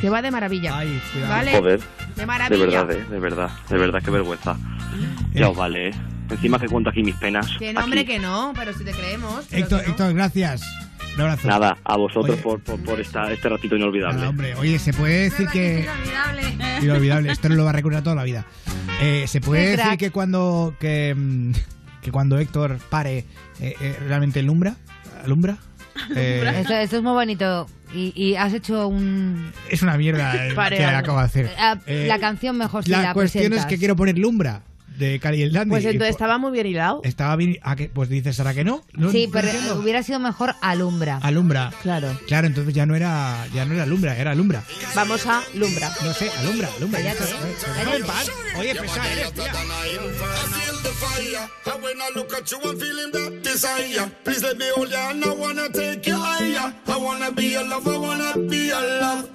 Que va de maravilla. Ay, cuidado. ¿Vale? Joder. De verdad, eh, de verdad, de verdad, qué vergüenza. Ya os vale, eh. Encima que cuento aquí mis penas. Que no, hombre, que no, pero si te creemos. Héctor, no. Héctor, gracias. Un abrazo. Nada, a vosotros Oye. por, por, por esta, este ratito inolvidable. Nada, hombre, oye, se puede decir que... Inolvidable, esto no lo va a recordar toda la vida. Eh, se puede Qué decir crack. que cuando que, mm, que cuando Héctor pare eh, eh, realmente alumbra, alumbra. Eh, Esto, esto es muy bonito. Y, y has hecho un... es una mierda eh, que acabo de hacer. Ah, Eh, la canción mejor si la, la, cuestión es presentas. que quiero poner lumbra de Cali y el Dandy. Pues entonces po- estaba muy bien hilado. estaba bien. ¿a qué? Pues dices, ¿ahora que no? No, Sí, no pero entiendo. hubiera sido mejor alumbra. Alumbra. Claro. Claro, entonces ya no era ya no era alumbra, era alumbra. Vamos a Lumbra. No sé, alumbra, alumbra. Cállate, Déjame en paz. Oye, pesada eres, tía. and I wanna take you higher. I wanna be your love, I wanna be your love.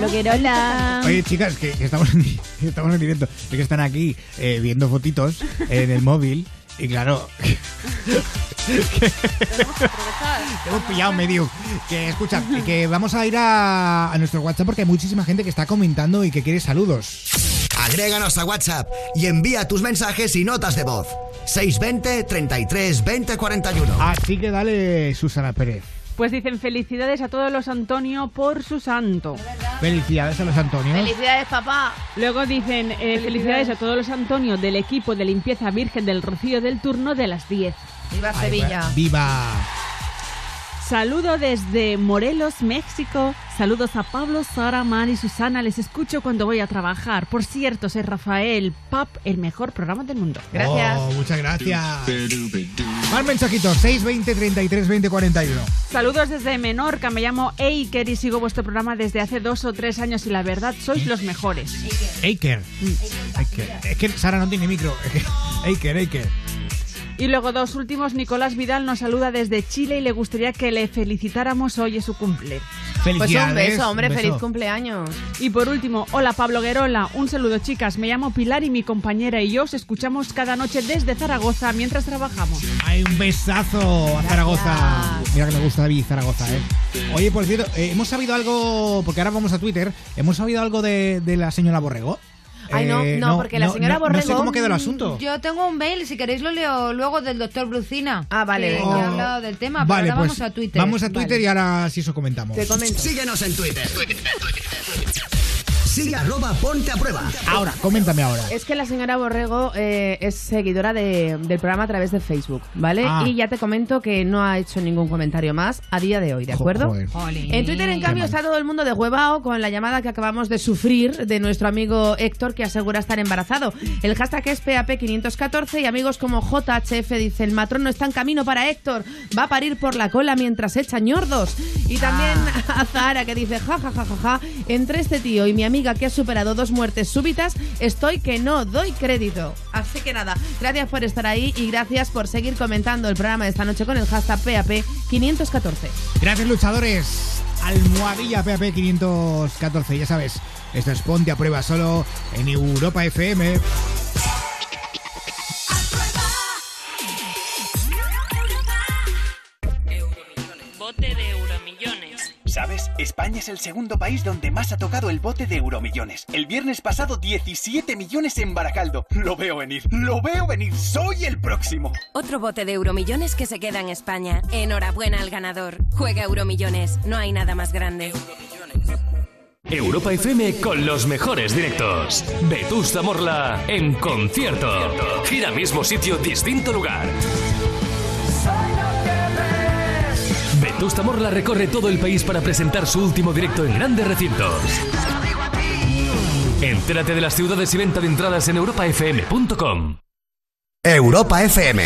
Hola, Pablo Guerola. Oye, chicas, que, que estamos, en, que estamos en directo. Es que están aquí eh, viendo fotitos en el móvil. Y claro. Hemos pillado medio. Que escucha, que vamos a ir a, a nuestro WhatsApp porque hay muchísima gente que está comentando y que quiere saludos. Agréganos a WhatsApp y envía tus mensajes y notas de voz. 620 33 20 41. Así que dale, Susana Pérez. Pues dicen felicidades a todos los Antonio por su santo. Felicidades a los Antonios. Felicidades, papá. Luego dicen eh, felicidades a todos los Antonio del equipo de limpieza virgen del Rocío del turno de las 10. Viva Ay, Sevilla. ¡Viva! Saludo desde Morelos, México. Saludos a Pablo, Sara, Mar y Susana. Les escucho cuando voy a trabajar. Por cierto, soy Rafael Pap, el mejor programa del mundo. Oh, muchas gracias. Más mensajitos. 620 33 20 41. Saludos desde Menorca. Me llamo Eiker y sigo vuestro programa desde hace dos o tres años y la verdad sois los mejores. Eiker. Eiker. Es que Sara no tiene micro. Eiker, Eiker. Y luego dos últimos, Nicolás Vidal nos saluda desde Chile y le gustaría que le felicitáramos hoy es su cumple. Pues un Felicidades, beso, hombre, un beso. feliz cumpleaños. Y por último, hola Pablo Guerola, un saludo chicas, me llamo Pilar y mi compañera y yo os escuchamos cada noche desde Zaragoza mientras trabajamos. Hay un besazo a Zaragoza. Mira que me gusta David Zaragoza, ¿eh? Oye, por cierto, eh, hemos sabido algo, porque ahora vamos a Twitter, hemos sabido algo de, de la señora Borrego. Ay, no, Eh, no, porque la señora no- No sé Borrego- cómo quedó el asunto. Yo tengo un mail, si queréis lo leo luego del doctor Brucina. Ah, vale, Que, que ha hablado del tema, Vale, pero ahora pues vamos a Twitter. Vamos a Twitter Vale. y ahora sí eso comentamos. Te comento. Síguenos en Twitter. Sigue arroba ponte a prueba. Ahora, coméntame ahora. Es que la señora Borrego eh, es seguidora de- del programa a través de Facebook, ¿vale? Ah. Y ya te comento que no ha hecho ningún comentario más a día de hoy, ¿de acuerdo? joder. En Twitter, en cambio, está todo el mundo de huevao con la llamada que acabamos de sufrir de nuestro amigo Héctor, que asegura estar embarazado. El hashtag es PAP514 y amigos como JHF dice, el matrón no está en camino para Héctor, va a parir por la cola mientras echa ñordos. Y también a Zahara que dice, ja, ja, ja, ja, ja, entre este tío y mi amiga que ha superado dos muertes súbitas, estoy que no doy crédito. Así que nada, gracias por estar ahí y gracias por seguir comentando el programa de esta noche con el hashtag PAP514. Gracias, luchadores. Almohadilla PAP 514, ya sabes. Esto es Ponte a Prueba solo en Europa FM. Bote de. ¿Sabes? España es el segundo país donde más ha tocado el bote de Euromillones. El viernes pasado 17 millones en Baracaldo. Lo veo venir, lo veo venir. Soy el próximo. Otro bote de Euromillones que se queda en España. Enhorabuena al ganador. Juega Euromillones. No hay nada más grande. Europa FM con los mejores directos. Vetusta Morla en concierto. Gira mismo sitio, distinto lugar. Vetusta Morla recorre todo el país para presentar su último directo en grandes recintos. Entérate de las ciudades y venta de entradas en europafm.com. Europa FM.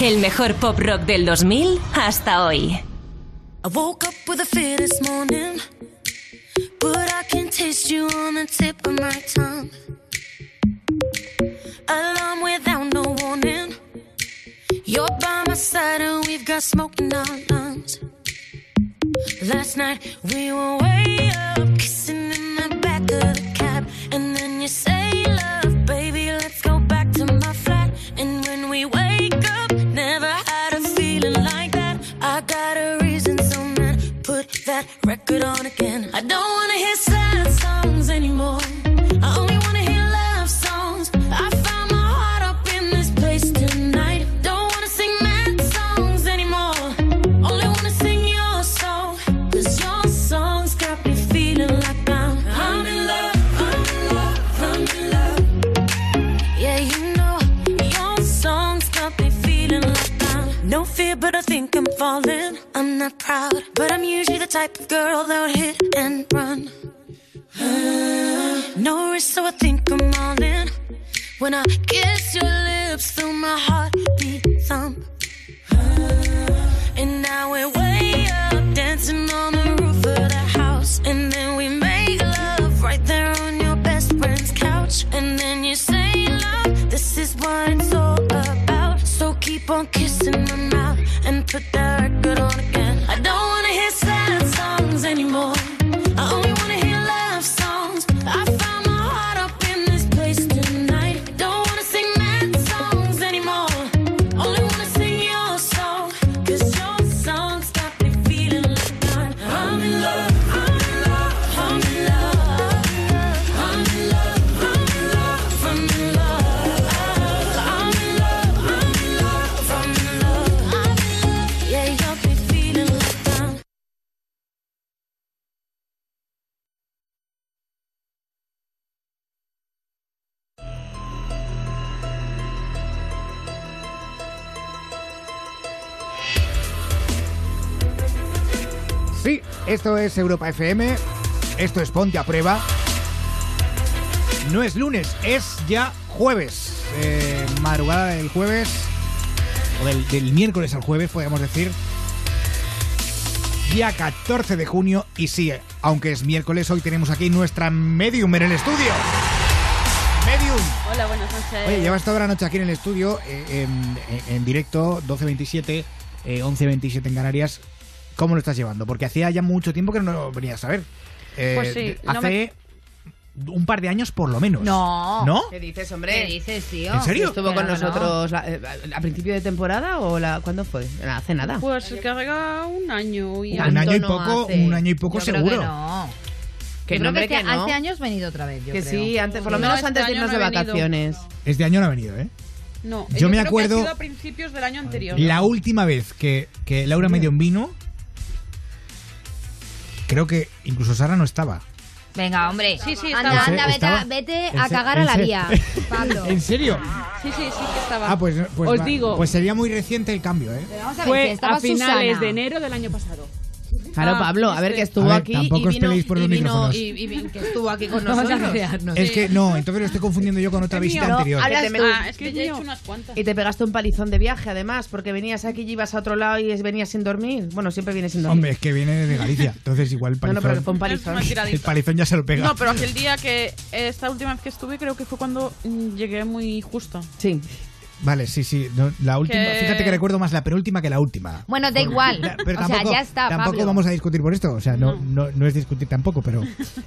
El mejor pop rock del 2000 hasta hoy. I woke up with a fear this morning, but I can taste you on the tip of my tongue. Alarm without no warning. You're by my side and we've got smoke in our lungs. Last night we were way up, kissing in the back of the cab, and then you say, "Love, baby, let's go back to my flat." And when we wake up, never had a feeling like that. I got a reason, so man, put that record on again. I don't wanna hear sad but I think I'm falling. I'm not proud, but I'm usually the type of girl that would hit and run. No risk, so I think I'm all in. When I kiss your lips, feel my heartbeat es Europa FM. Esto es Ponte a Prueba. No es lunes, es ya jueves. Eh, madrugada del jueves. O del, del miércoles al jueves, podríamos decir. Día 14 de junio. Y sí, aunque es miércoles, hoy tenemos aquí nuestra medium en el estudio. Medium. Hola, buenas noches. Oye, llevas toda la noche aquí en el estudio, eh, en, en- en directo, 12.27, eh, 11.27 en Canarias. ¿Cómo lo estás llevando? Porque hacía ya mucho tiempo que no venías a ver. Eh, Pues sí, no hace un par de años por lo menos. No. ¿No? ¿Qué dices, hombre? ¿Qué dices, tío? ¿En serio? ¿Estuvo con que no. nosotros la- eh, a principio de temporada o la, cuándo fue? No, hace nada. Pues se carga un año y Un año y no poco, hace. un año y poco Yo creo seguro. que no. Que Yo no, creo que, que no. hace años venido otra vez, yo que creo. sí, antes, por lo No, menos este antes de irnos no de vacaciones. Este año no ha venido, ¿eh? No, Yo me creo acuerdo- Que ha sido a principios del año anterior. La última vez que, que Laura Medium vino, creo que incluso Sara no estaba. Venga, hombre. Sí, sí, anda, estaba. anda, vete, Estaba- a- vete ¿En a cagar a en la se- vía, Pablo. ¿En serio? Sí, sí, sí que estaba. Ah, pues, pues Os va- digo. Pues sería muy reciente el cambio, ¿eh? Vamos a ver, Fue estaba a finales Susana. de enero del año pasado. Claro, Ah, Pablo, a ver este. que estuvo A ver, aquí tampoco y os vino, peleéis por los y vino micrófonos. y, y vino- que estuvo aquí con Vamos nosotros. Es que no, entonces lo estoy confundiendo yo con otra Es visita mío. anterior. No, hablas Que te tú. me- Ah, es que ya he hecho unas cuantas. Y te pegaste un palizón de viaje, además, porque venías aquí y ibas a otro lado y venías sin dormir. Bueno, siempre vienes sin dormir. Hombre, es que viene de Galicia, entonces igual el no, no, palizón, pero fue un Es palizón. el palizón ya se lo pega. No, pero aquel día que esta última vez que estuve creo que fue cuando mm, llegué muy justo. Sí. Vale, sí, sí. no, la última, Que- fíjate que recuerdo más la penúltima que la última. Bueno, da igual. Pero o tampoco, sea, ya está, tampoco Pablo. vamos a discutir por esto. O sea, no, no, no es discutir tampoco, pero.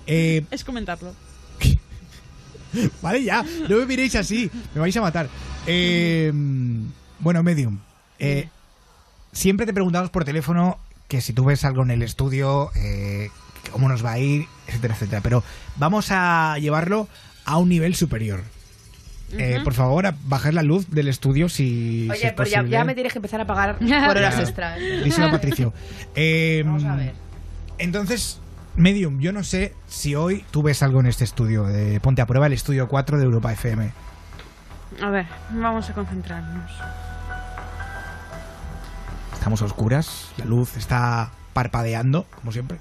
eh, Es comentarlo. vale, ya. No me miréis así. Me vais a matar. Eh, bueno, Medium. eh, siempre te preguntamos por teléfono que si tú ves algo en el estudio, eh, cómo nos va a ir, etcétera, etcétera. Pero vamos a llevarlo a un nivel superior. Eh, por favor, bajar la luz del estudio si, si Oye, es pero ya, posible. ya me tienes que empezar a pagar por horas extra. Díselo a Patricio. Eh, Vamos a ver. Entonces, Medium, yo no sé si hoy tú ves algo en este estudio de Ponte a Prueba, el estudio 4 de Europa FM. A ver, vamos a concentrarnos. Estamos a oscuras, la luz está parpadeando, como siempre.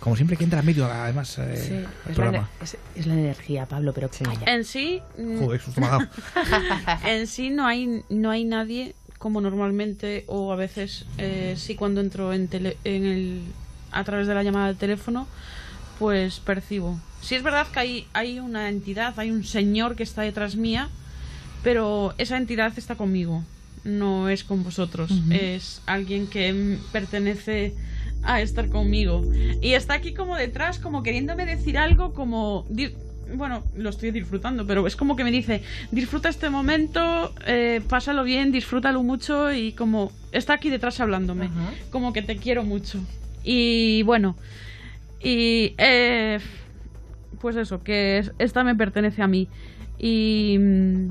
Como siempre que entra medio, además, eh, Sí, el es la, programa. es, es la energía, Pablo, pero calla. En sí, mm, Joder, susto me ha dado. en sí no hay no hay nadie como normalmente o a veces eh, sí cuando entro en, tele- en el a través de la llamada de teléfono pues percibo. Sí es verdad que hay hay una entidad, hay un señor que está detrás mía, pero esa entidad está conmigo, no es con vosotros, es alguien que pertenece a estar conmigo y está aquí como detrás como queriéndome decir algo como bueno, lo estoy disfrutando, pero es como que me dice, disfruta este momento, eh, pásalo bien, disfrútalo mucho y como está aquí detrás hablándome, como que te quiero mucho. Y bueno, y eh, pues eso, que es- esta me pertenece a mí. Y mm,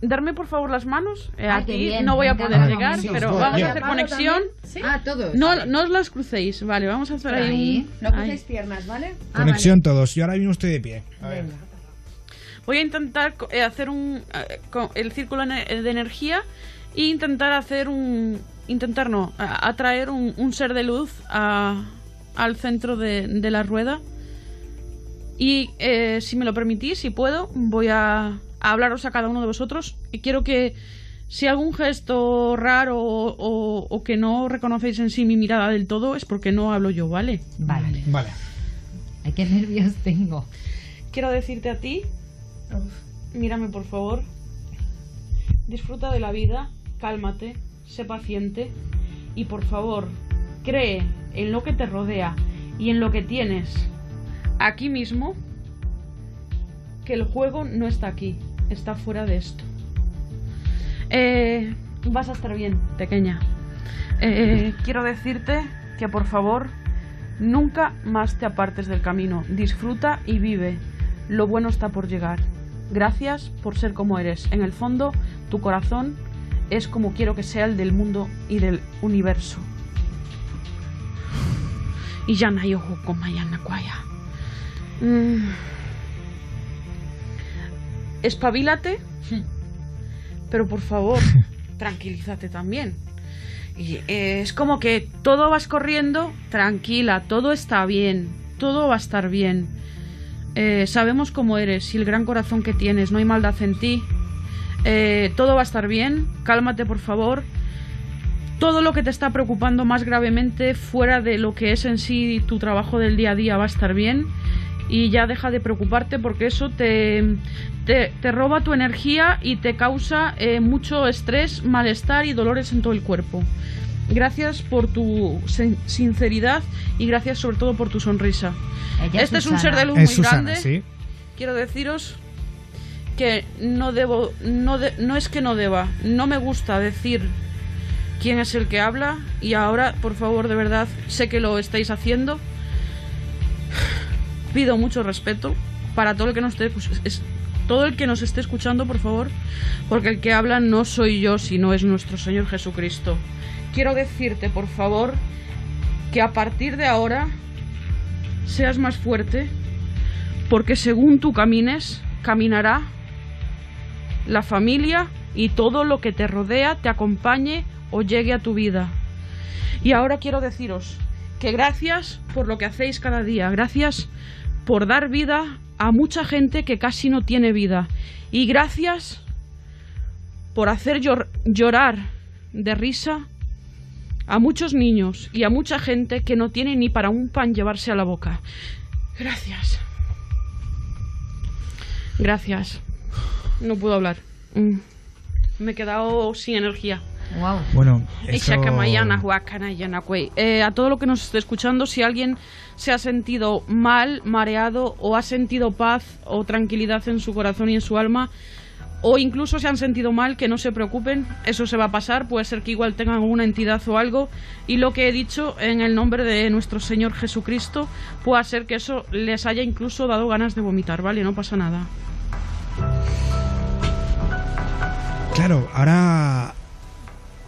darme por favor las manos. eh, Ah, aquí bien, no voy a poder encanta. llegar, Sí, pero sí, vamos bien. a hacer conexión. también, Ah, todos. No, no os las crucéis, vale, vamos a hacer ahí No ahí. crucéis piernas, ¿vale? Ah, Conexión todos, yo ahora mismo estoy de pie. A ver. Venga. Voy a intentar eh, hacer un eh, el círculo de energía e intentar hacer un intentar no atraer un, un ser de luz a- al centro de, de la rueda y eh, si me lo permitís si puedo voy a, a hablaros a cada uno de vosotros y quiero que si algún gesto raro o, o- o que no reconocéis en sí mi mirada del todo es porque no hablo yo vale Vale. Vale. Ay, qué nervios tengo. quiero decirte a ti, mírame por favor, disfruta de la vida, cálmate, sé paciente y por favor, cree en lo que te rodea y en lo que tienes aquí mismo, que el juego no está aquí, está fuera de esto. Eh, vas a estar bien, pequeña. Eh, quiero decirte que por favor nunca más te apartes del camino. Disfruta y vive. Lo bueno está por llegar. Gracias por ser como eres. En el fondo, tu corazón es como quiero que sea el del mundo y del universo. Y ya no hay ojo con Mayana Kwaya. Espabilate, pero por favor, tranquilízate también. Y es como que todo vas corriendo, tranquila, todo está bien, todo va a estar bien. Eh, sabemos cómo eres y el gran corazón que tienes, no hay maldad en ti. Eh, todo va a estar bien, cálmate por favor. Todo lo que te está preocupando más gravemente fuera de lo que es en sí tu trabajo del día a día va a estar bien y ya deja de preocuparte porque eso te, te, te roba tu energía y te causa eh, mucho estrés, malestar y dolores en todo el cuerpo. Gracias por tu sin- sinceridad y gracias sobre todo por tu sonrisa. Ella este es un ser de luz Es muy Susana, grande. sí. Quiero deciros que no debo, no, de- no es que no deba, no me gusta decir quién es el que habla y ahora, por favor, de verdad, sé que lo estáis haciendo. Pido mucho respeto para todo el que nos esté, es- todo el que nos esté escuchando, por favor, porque el que habla no soy yo, sino es nuestro Señor Jesucristo. Quiero decirte, por favor, que a partir de ahora seas más fuerte, porque según tú camines, caminará la familia y todo lo que te rodea te acompañe o llegue a tu vida. Y ahora quiero deciros que gracias por lo que hacéis cada día, gracias por dar vida a mucha gente que casi no tiene vida y gracias por hacer llor- llorar de risa a muchos niños y a mucha gente que no tiene ni para un pan llevarse a la boca. Gracias. Gracias. No puedo hablar. Mm. Me he quedado sin energía. Wow. Bueno, eso... Eh, a todo lo que nos esté escuchando, si alguien se ha sentido mal, mareado o ha sentido paz o tranquilidad en su corazón y en su alma, o incluso se han sentido mal, que no se preocupen, eso se va a pasar, puede ser que igual tengan alguna entidad o algo, y lo que he dicho en el nombre de nuestro Señor Jesucristo, puede ser que eso les haya incluso dado ganas de vomitar, ¿vale? No pasa nada. Claro, ahora...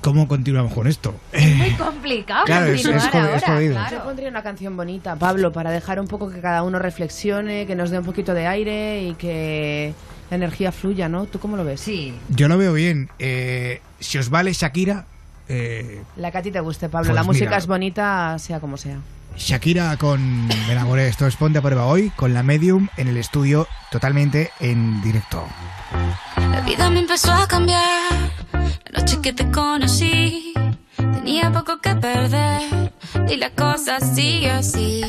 ¿Cómo continuamos con esto? Muy complicado Claro, es- es es ahora, jodido. claro. Yo pondría una canción bonita, Pablo, para dejar un poco que cada uno reflexione, que nos dé un poquito de aire y que la energía fluya, ¿no? ¿Tú cómo lo ves? Sí. Yo lo veo bien. Eh, si os vale Shakira, eh, La que a ti te guste, Pablo. Pues la música mira. es bonita, sea como sea. Shakira con Me enamoré. Esto es Ponte a Prueba hoy con la Medium en el estudio totalmente en directo. La vida me empezó a cambiar. La noche que te conocí, tenía poco que perder. Y la cosa sigue así.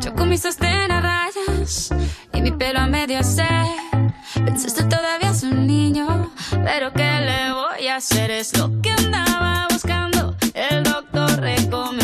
Yo con mis sostén a rayas y mi pelo a medio hacer. Pensaste todavía es un niño, pero ¿qué le voy a hacer? Es lo que andaba buscando. El doctor recomendando.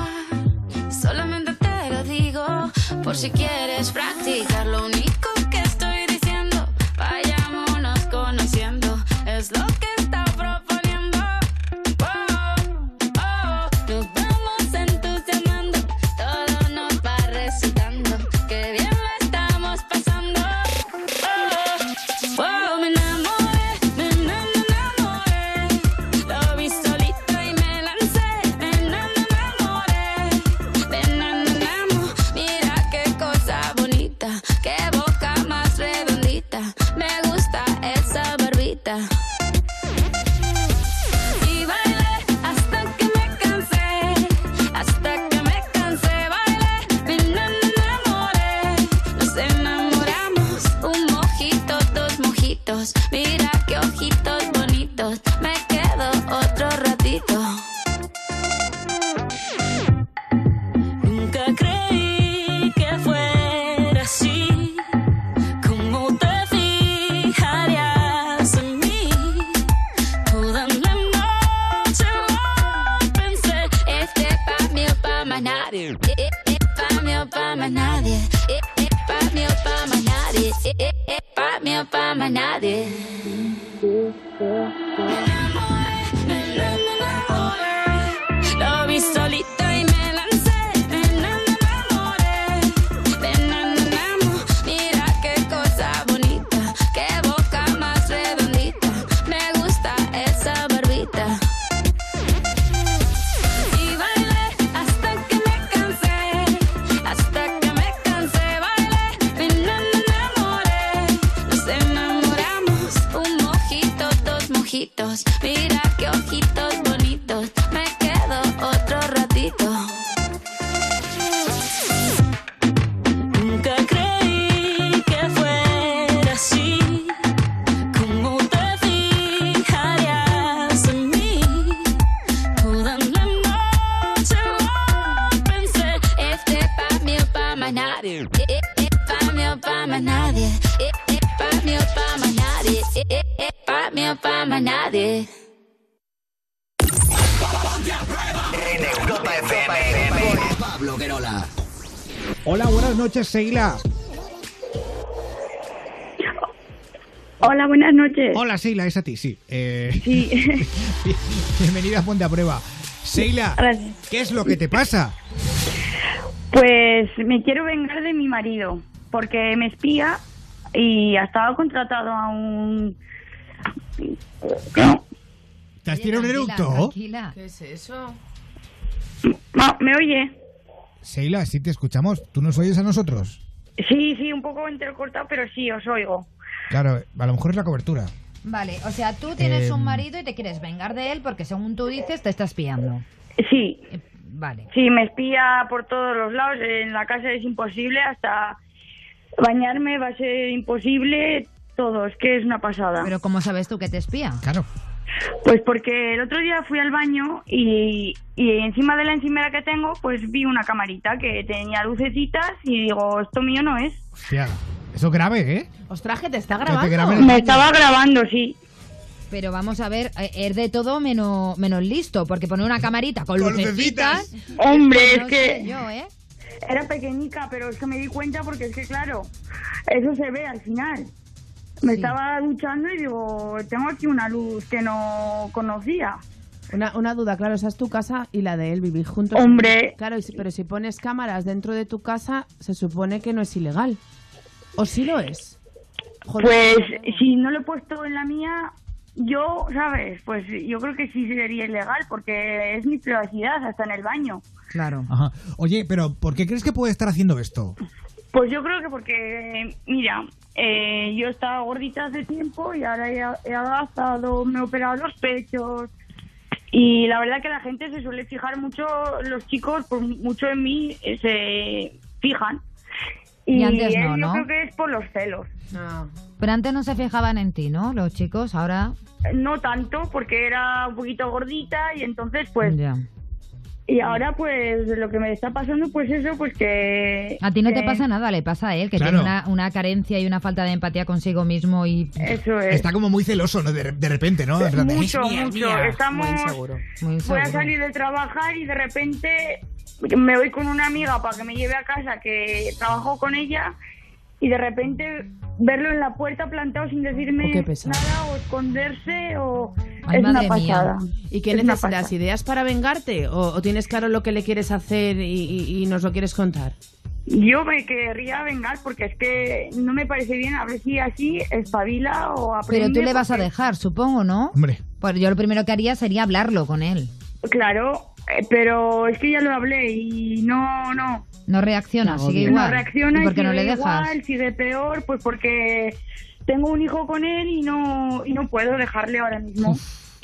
Por si quieres practicar. Lo único noches. Hola, Seila, es a ti, sí. Eh, Sí. Bienvenida a Ponte a Prueba. Seila, Gracias. ¿qué es lo que te pasa? Pues me quiero vengar de mi marido, porque me espía y ha estado contratado a un... ¿Te has tirado un eructo? Tranquila. ¿Qué es eso? No, ¿Me oye? Seila, sí te escuchamos. ¿Tú nos oyes a nosotros? Sí, sí, un poco entrecortado, pero sí, os oigo. Claro, a lo mejor es la cobertura. Vale, o sea, tú tienes Em. un marido y te quieres vengar de él porque según tú dices te está espiando. Sí. Vale. Sí, me espía por todos los lados. En la casa es imposible, hasta bañarme va a ser imposible. Todo, es que es una pasada. Pero ¿cómo sabes tú que te espía? Claro. Pues porque el otro día fui al baño y, y encima de la encimera que tengo, pues vi una camarita que tenía lucecitas y digo, esto mío no es. Hostia, eso es grave, ¿eh? Ostras, que te está te grabando. el Me estaba grabando, sí. Pero vamos a ver, eh, es de todo menos, menos listo, porque poner una camarita con, Con lucecitas... Hombre, pues es que yo, ¿eh? era pequeñica, pero es que me di cuenta porque es que, claro, eso se ve al final. Me estaba duchando y digo, tengo aquí una luz que no conocía. Una, una duda, claro, esa es tu casa y la de él, vivir juntos. Hombre. Claro, y si- pero si pones cámaras dentro de tu casa, se supone que no es ilegal. ¿O sí lo es? Joder. Pues si no lo he puesto en la mía, yo, ¿sabes? Pues yo creo que sí sería ilegal porque es mi privacidad, hasta en el baño. Claro. Ajá. Oye, pero ¿por qué crees que puede estar haciendo esto? Pues yo creo que porque, mira, eh, yo estaba gordita hace tiempo y ahora he, he adelgazado, me he operado los pechos. Y la verdad que la gente se suele fijar mucho, los chicos, por mucho en mí, eh, se fijan. Y, Y antes no, él yo ¿no? creo que es por los celos. Pero antes no se fijaban en ti, ¿no? Los chicos, ahora... No tanto, porque era un poquito gordita y entonces pues... Ya. Y ahora pues lo que me está pasando pues eso, pues que... A ti no te pasa nada, le pasa a él, que Claro. tiene una, una carencia y una falta de empatía consigo mismo y... Eso es. Está como muy celoso, ¿no? De, de repente, ¿no? Mucho, "Es mía, es mucho. mía". Estamos... Muy Voy a inseguro. salir de trabajar y de repente me voy con una amiga para que me lleve a casa que trabajo con ella y de repente verlo en la puerta plantado sin decirme Oh, nada o esconderse o Ay, es una mía. pasada. ¿Y qué Es necesitas? ¿Ideas para vengarte? ¿O, o tienes claro lo que le quieres hacer y, y- y nos lo quieres contar? Yo me querría vengar porque es que no me parece bien a ver si así espabila o aprende. Pero tú le vas a dejar, supongo, ¿no? Hombre. Pues yo lo primero que haría sería hablarlo con él. Claro, eh, pero es que ya lo hablé y no, no. No reacciona, sigue No igual. reacciona ¿Y y por qué no sigue le dejas? igual, sigue peor, pues porque tengo un hijo con él y no y no puedo dejarle ahora mismo.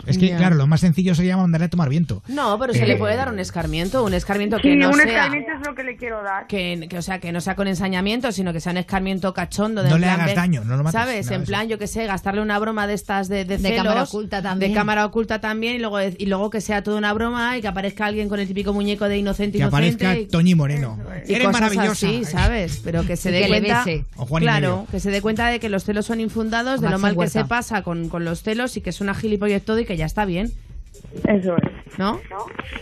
Es que, Ya. claro, lo más sencillo sería mandarle a tomar viento. No, pero se Eh, le puede dar un escarmiento, un escarmiento que Sí, no un sea... escarmiento es lo que le quiero dar. Que, que, o sea, que no sea con ensañamiento, sino que sea un escarmiento cachondo. De No le plan, hagas daño, no lo mates, ¿Sabes? en plan, yo que sé, gastarle una broma de estas de, de, De celos, cámara oculta también. De cámara oculta también, y luego, y luego que sea toda una broma y que aparezca alguien con el típico muñeco de inocente Que inocente. aparezca y- Toñi Moreno. y Eres cosas maravillosa. así, ¿sabes? Pero que se dé que le cuenta. O Juan claro, que se dé cuenta de que los celos son infundados, O de lo mal que se pasa con, con los celos y que es una gilipollez todo y que ya está bien. Eso es. ¿No?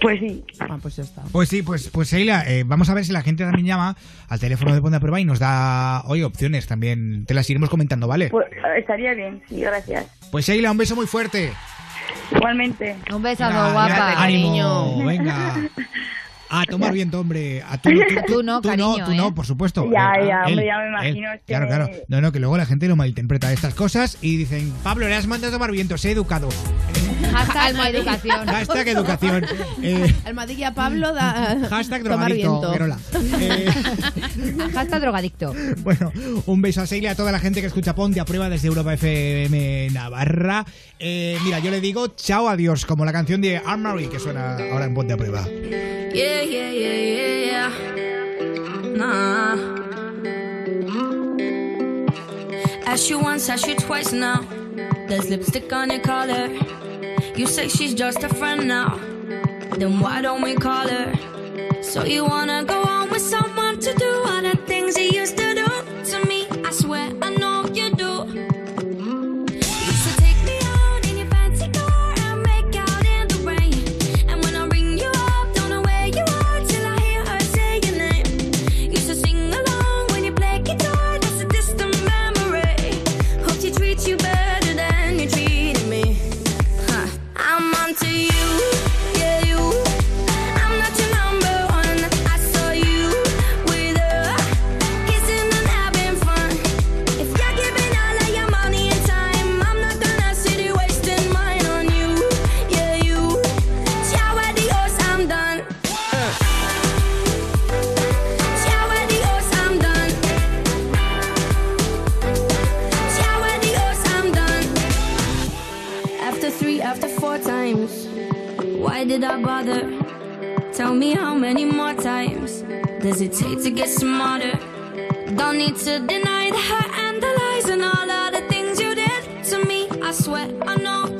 Pues sí. Ah, pues ya está. Pues sí, pues, pues Sheila, eh, vamos a ver si la gente también llama al teléfono de Ponte a Prueba y nos da hoy opciones también. Te las iremos comentando, ¿vale? Pues, estaría bien, sí, gracias. Pues Sheila, un beso muy fuerte. Igualmente. Un beso, guapa. ánimo, venga. A tomar viento, hombre. A tú, tú, Tú no, tú cariño, no, tú no, ¿eh? por supuesto. Ya, Eh, ya, él, hombre, ya me él. imagino, que- Claro, claro. No, no, que luego la gente lo malinterpreta estas cosas y dicen, Pablo, le has mandado a tomar viento, sé educado. Hashtag educación. Hashtag educación. Eh, Almadilla Pablo da. Hashtag drogadicto. Verola. Hashtag drogadicto. Bueno, un beso a Sheila y a toda la gente que escucha Ponte a prueba desde Europa FM Navarra. Eh, mira, yo le digo chao, adiós, como la canción de Anne Marie que suena ahora en Ponte a prueba. Yeah, yeah, yeah, yeah, yeah. Nah. Ask you once, ask you twice now. There's lipstick on your collar. You say she's just a friend now. Then why don't we call her? So you wanna go on with someone to do does it take to get smarter? Don't need to deny the hurt and the lies and all of the things you did to me. I swear I know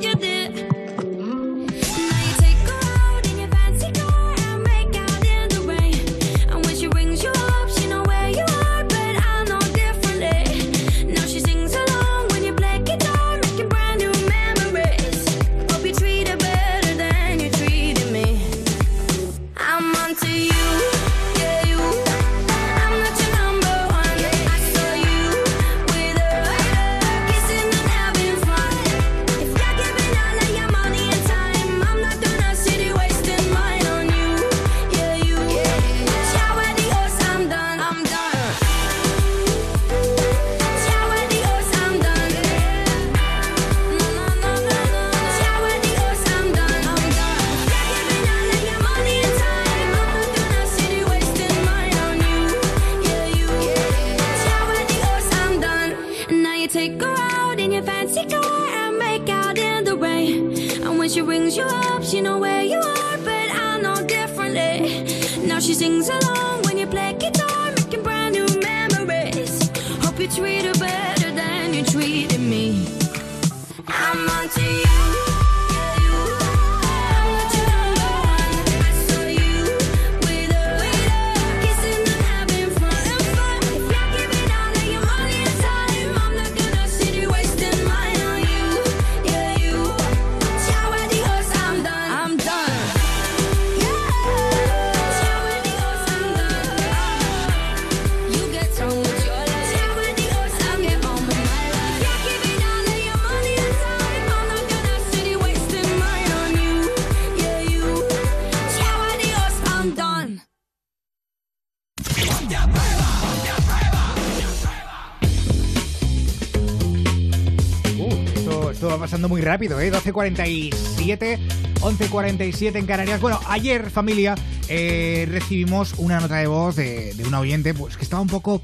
pasando muy rápido, ¿eh? 12.47, 11.47 en Canarias. Bueno, ayer, familia, eh, recibimos una nota de voz de, de una oyente pues, que estaba un poco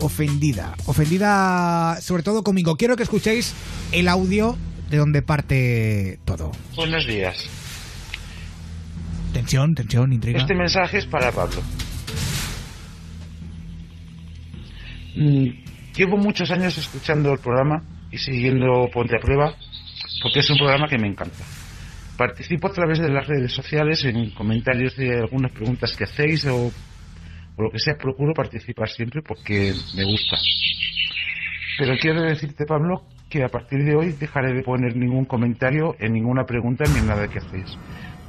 ofendida. Ofendida sobre todo conmigo. Quiero que escuchéis el audio de donde parte todo. Buenos días. Tensión, tensión, intriga. Este mensaje es para Pablo. Mm, Llevo muchos años escuchando el programa y siguiendo Ponte a Prueba porque es un programa que me encanta. Participo a través de las redes sociales en comentarios de algunas preguntas que hacéis o, lo que sea. Procuro participar siempre porque me gusta. Pero quiero decirte, Pablo, que a partir de hoy dejaré de poner ningún comentario en ninguna pregunta ni en nada que hacéis.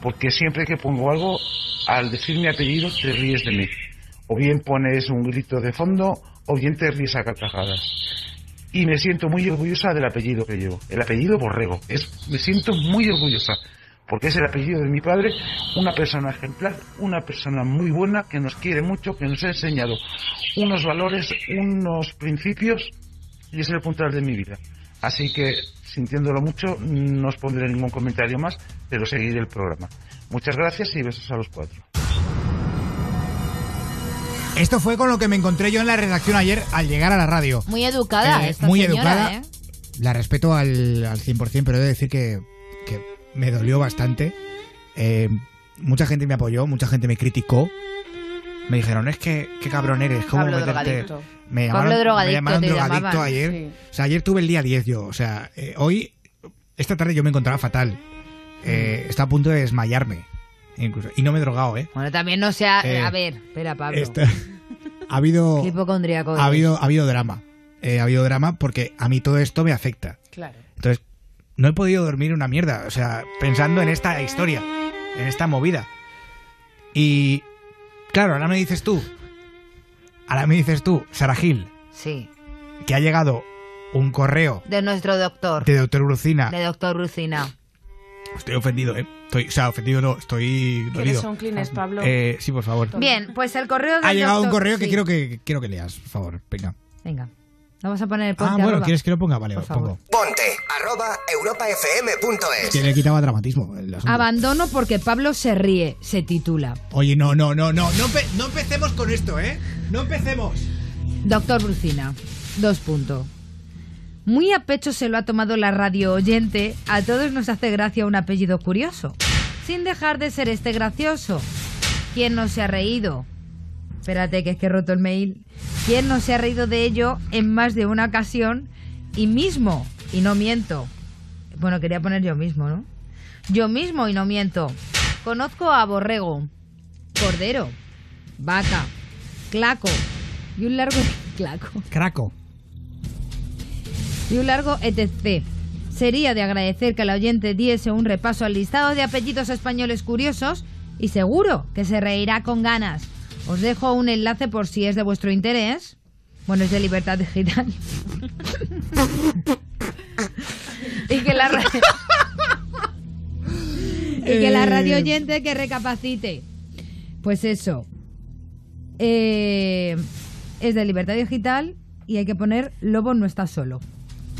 porque siempre que pongo algo, al decir mi apellido te ríes de mí. O bien pones un grito de fondo, o bien te ríes a carcajadas. Y me siento muy orgullosa del apellido que llevo. El apellido Borrego. Es, me siento muy orgullosa. Porque es el apellido de mi padre, una persona ejemplar, una persona muy buena que nos quiere mucho, que nos ha enseñado unos valores, unos principios y es el puntal de mi vida. Así que, sintiéndolo mucho, no os pondré ningún comentario más, pero seguiré el programa. Muchas gracias y besos a los cuatro. Esto fue con lo que me encontré yo en la redacción ayer al llegar a la radio. Muy educada Eh, esta muy señora, educada. ¿eh? La respeto al, al 100%, pero he de decir que, que me dolió bastante. Eh, mucha gente me apoyó, mucha gente me criticó. Me dijeron, es que qué cabrón eres, ¿cómo Pablo meterte? drogadicto. Me Pablo llamaron, drogadicto me llamaron te drogadicto llamaban, ayer. sí. O sea, ayer tuve el día 10 yo. O sea, eh, hoy, esta tarde yo me encontraba fatal. Eh, estaba a punto de desmayarme. Incluso. Y no me he drogado, ¿eh? Bueno, también no sea... Eh, a ver, espera, Pablo. Esta- ha habido... Qué hipocondríaco ha habido, ha habido drama. Eh, ha habido drama porque a mí todo esto me afecta. Claro. Entonces, no he podido dormir una mierda. O sea, pensando en esta historia, en esta movida. Y, claro, ahora me dices tú, ahora me dices tú, Sara Gil, Sí, que ha llegado un correo de nuestro doctor. de doctor Brucina. De doctor Lucina. Estoy ofendido, ¿eh? Estoy, o sea, ofendido no, estoy ¿Quieres dolido. un Kleenex, Pablo? Eh, sí, por favor. Bien, pues el correo del Ha llegado un correo que sí. quiero que quiero que leas, por favor. Venga. Venga, vamos a poner el Ah, ponte bueno, arroba. ¿quieres que lo ponga? Vale, Por lo pongo. Ponte arroba europafm.es. Es que le quitaba dramatismo el asunto. Abandono porque Pablo se ríe, se titula. Oye, no, no, no, no, no, empe- no empecemos con esto, ¿eh? No empecemos. Doctor Brucina, dos puntos. Muy a pecho se lo ha tomado la radio oyente, a todos nos hace gracia un apellido curioso, sin dejar de ser este gracioso. ¿Quién no se ha reído? Espérate, que es que he roto el mail. ¿Quién no se ha reído de ello en más de una ocasión y mismo? Y no miento. Bueno, quería poner yo mismo, ¿no? Yo mismo y no miento. Conozco a Borrego, Cordero, Vaca, Claco y un largo... Claco Craco. Y un largo etc. Sería de agradecer que el oyente diese un repaso al listado de apellidos españoles curiosos y seguro que se reirá con ganas. Os dejo un enlace por si es de vuestro interés. Bueno, es de Libertad Digital. y que la ra- y que la radio oyente que recapacite. Pues eso. Eh, es de Libertad Digital y hay que poner Lobo no está solo.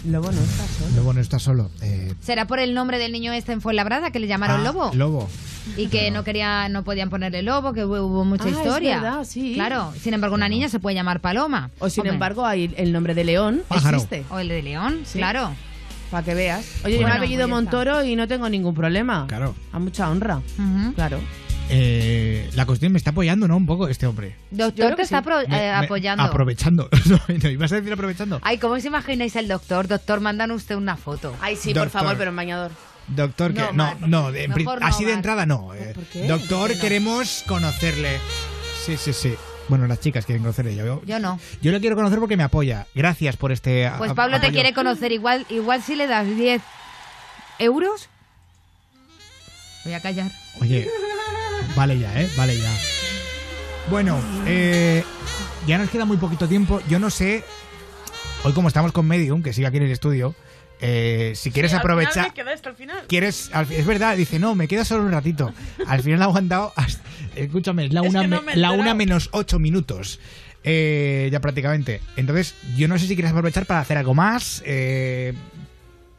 Lobo no está solo. Lobo no está solo. Eh, ¿Será por el nombre del niño este en Fuenlabrada que le llamaron ah, Lobo? Lobo. Y que no quería, no podían ponerle Lobo, que hubo, hubo mucha Ah, es historia. verdad, sí. Claro, sin embargo una niña se puede llamar Paloma. O sin Hombre. embargo, hay el nombre de León Pájaro. existe. O el de León, Sí. claro. Para que veas. Oye, yo me he apellido pues. Montoro y no tengo ningún problema. Claro. A mucha honra. Claro. Eh, la cuestión me está apoyando, ¿no? Un poco este hombre. Doctor te que está sí. apro- Me- eh, me- apoyando. Aprovechando. No, no, ¿Ibas a decir aprovechando? Ay, ¿cómo os imagináis el doctor? Doctor, mandan usted una foto. Ay, sí, Doctor. por favor, pero en bañador. Doctor, que No, no, de- así de entrada no. eh. qué? Doctor, ¿Por qué no? queremos conocerle. Sí, sí, sí. Bueno, las chicas quieren conocerle. Yo, Yo no. yo le quiero conocer porque me apoya. Gracias por este. Pues a- Pablo te quiere conocer. Igual, igual si le das 10 euros. Voy a callar. Oye, vale ya, ¿eh? Vale ya. Bueno, eh, ya nos queda muy poquito tiempo. Yo no sé, hoy como estamos con Medium, que sigue aquí en el estudio, eh, si quieres Al final aprovechar... me final. Quieres, al es verdad, dice, no, me queda solo un ratito. Al final ha aguantado, hasta- escúchame, es la, Es una, que no me- me he la una menos ocho minutos. Eh, ya prácticamente. Entonces, yo no sé si quieres aprovechar para hacer algo más, eh,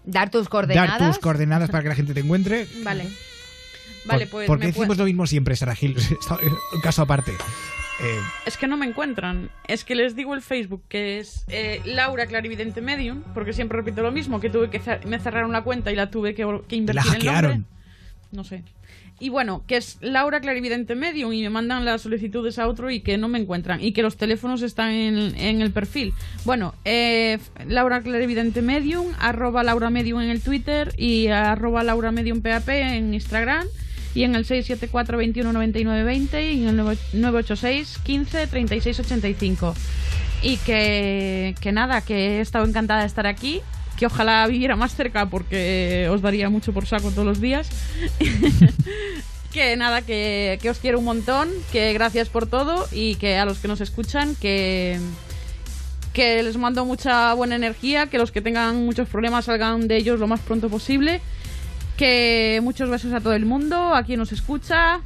Dar tus coordenadas. dar tus coordenadas para que la gente te encuentre. Vale. Vale, pues. ¿Por qué me decimos lo mismo siempre, Sara Gil? Un caso aparte. Eh, Es que no me encuentran. Es que les digo el Facebook, que es eh, Laura Clarividente Medium, porque siempre repito lo mismo, que tuve que me cerraron la cuenta y la tuve que, que te la invertir el nombre. hackearon. No sé. Y bueno, que es Laura Clarividente Medium y me mandan las solicitudes a otro y que no me encuentran y que los teléfonos están en, en el perfil. Bueno, eh, Laura Clarividente Medium, arroba Laura Medium en el Twitter y arroba Laura Medium PAP en Instagram y en el 674 21 99 20 y en el 986 15 36 85. Y que, que nada, que he estado encantada de estar aquí. Que ojalá viviera más cerca porque os daría mucho por saco todos los días. Que nada, que, que os quiero un montón, que gracias por todo y que a los que nos escuchan, que, que les mando mucha buena energía, que los que tengan muchos problemas salgan de ellos lo más pronto posible, que muchos besos a todo el mundo, a quien nos escucha,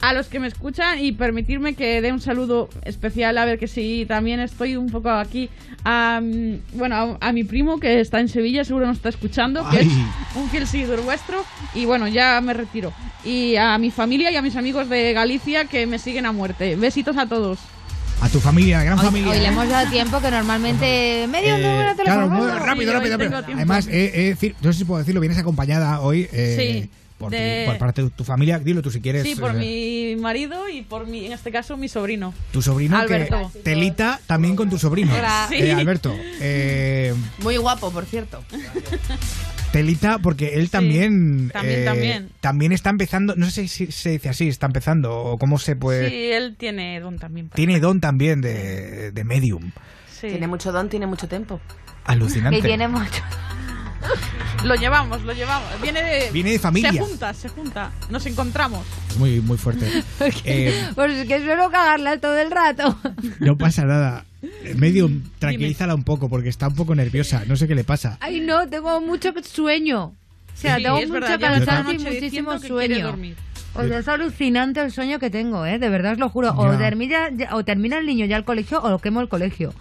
a los que me escuchan y permitirme que dé un saludo especial, a ver que si también estoy un poco aquí, a, mm, bueno, a, a mi primo que está en Sevilla, seguro nos está escuchando, que es un fiel seguidor vuestro y bueno, ya me retiro. Y a mi familia y a mis amigos de Galicia que me siguen a muerte. Besitos a todos. A tu familia, gran Hoy, familia. hoy le hemos dado tiempo que normalmente medio Eh, número de claro, muy rápido, rápido, rápido. Además, eh, eh, no sé si puedo decirlo, vienes acompañada hoy eh, Sí, por, de- tu, por parte de tu familia. Dilo tú si quieres. Sí, por eh, mi marido y por mi, en este caso, mi sobrino. Tu sobrino Alberto. que telita también con tu sobrino. Hola. Eh, Sí. Alberto, eh, Muy guapo, por cierto. Telita porque él también también, eh, también. también está empezando, no sé si se dice así, está empezando o cómo se puede Sí, él tiene don también. tiene don también de, de medium. Sí. Tiene mucho don, tiene mucho tiempo. Alucinante. Y tiene mucho. Lo llevamos, lo llevamos. Viene de, Viene de familia. Se junta, se junta. Nos encontramos. Muy muy fuerte. Eh, Pues es que suelo cagarla todo el rato. no pasa nada. Medium, tranquilízala un poco porque está un poco nerviosa. No sé qué le pasa. Ay, no, tengo mucho sueño. O sea, Sí, tengo la cansancio y muchísimo sueño. O sea, es alucinante el sueño que tengo, ¿eh? De verdad os lo juro. O Ya. termina, ya- o termina el niño ya el colegio o lo quemo el colegio.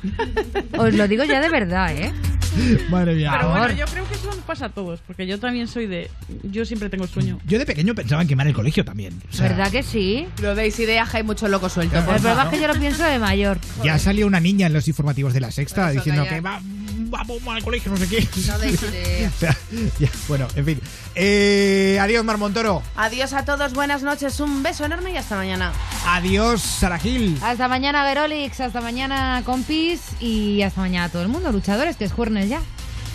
Os lo digo ya de verdad, ¿eh? Madre mía. Pero bueno, yo creo que eso nos pasa a todos, porque yo también soy de... Yo siempre tengo sueño. Yo de pequeño pensaba en quemar el colegio también. O sea, ¿Verdad que sí? Lo deis idea, hay mucho loco suelto. El problema es que yo lo pienso de mayor. Ya salió una niña en los informativos de la sexta Eso, diciendo que va, vamos al colegio, no sé qué. No deis idea. O sea, ya, bueno, en fin. Eh, adiós, Mar Montoro. Adiós a todos, buenas noches, un beso enorme y hasta mañana. Adiós, Sara Gil. Hasta mañana, Verolix. Hasta mañana, compis. Y hasta mañana a todo el mundo, luchadores, que es jueves ya.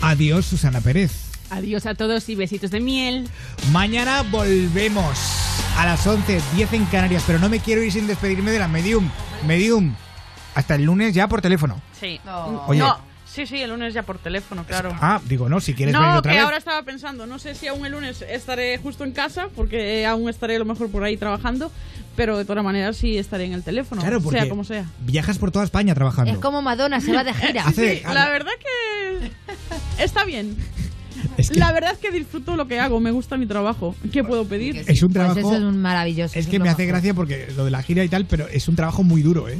Adiós, Susana Pérez. Adiós a todos y besitos de miel. Mañana volvemos a las 11, 10 en Canarias, pero no me quiero ir sin despedirme de la Medium. Medium, hasta el lunes ya por teléfono. Sí. Oye. No, sí, sí, el lunes ya por teléfono, claro. Ah, digo, no, si quieres venir No, otra que vez. ahora estaba pensando, no sé si aún el lunes estaré justo en casa, porque aún estaré a lo mejor por ahí trabajando, pero de todas maneras sí estaré en el teléfono, Claro, porque sea como sea. viajas por toda España trabajando. Es como Madonna, se va de gira. Hace- Sí, la verdad que está bien. Es que- La verdad es que disfruto lo que hago, me gusta mi trabajo. ¿Qué puedo pedir? Es un Pues trabajo. eso es un maravilloso. Es es que me hace gracia porque lo de la gira y tal, pero es un trabajo muy duro, ¿eh?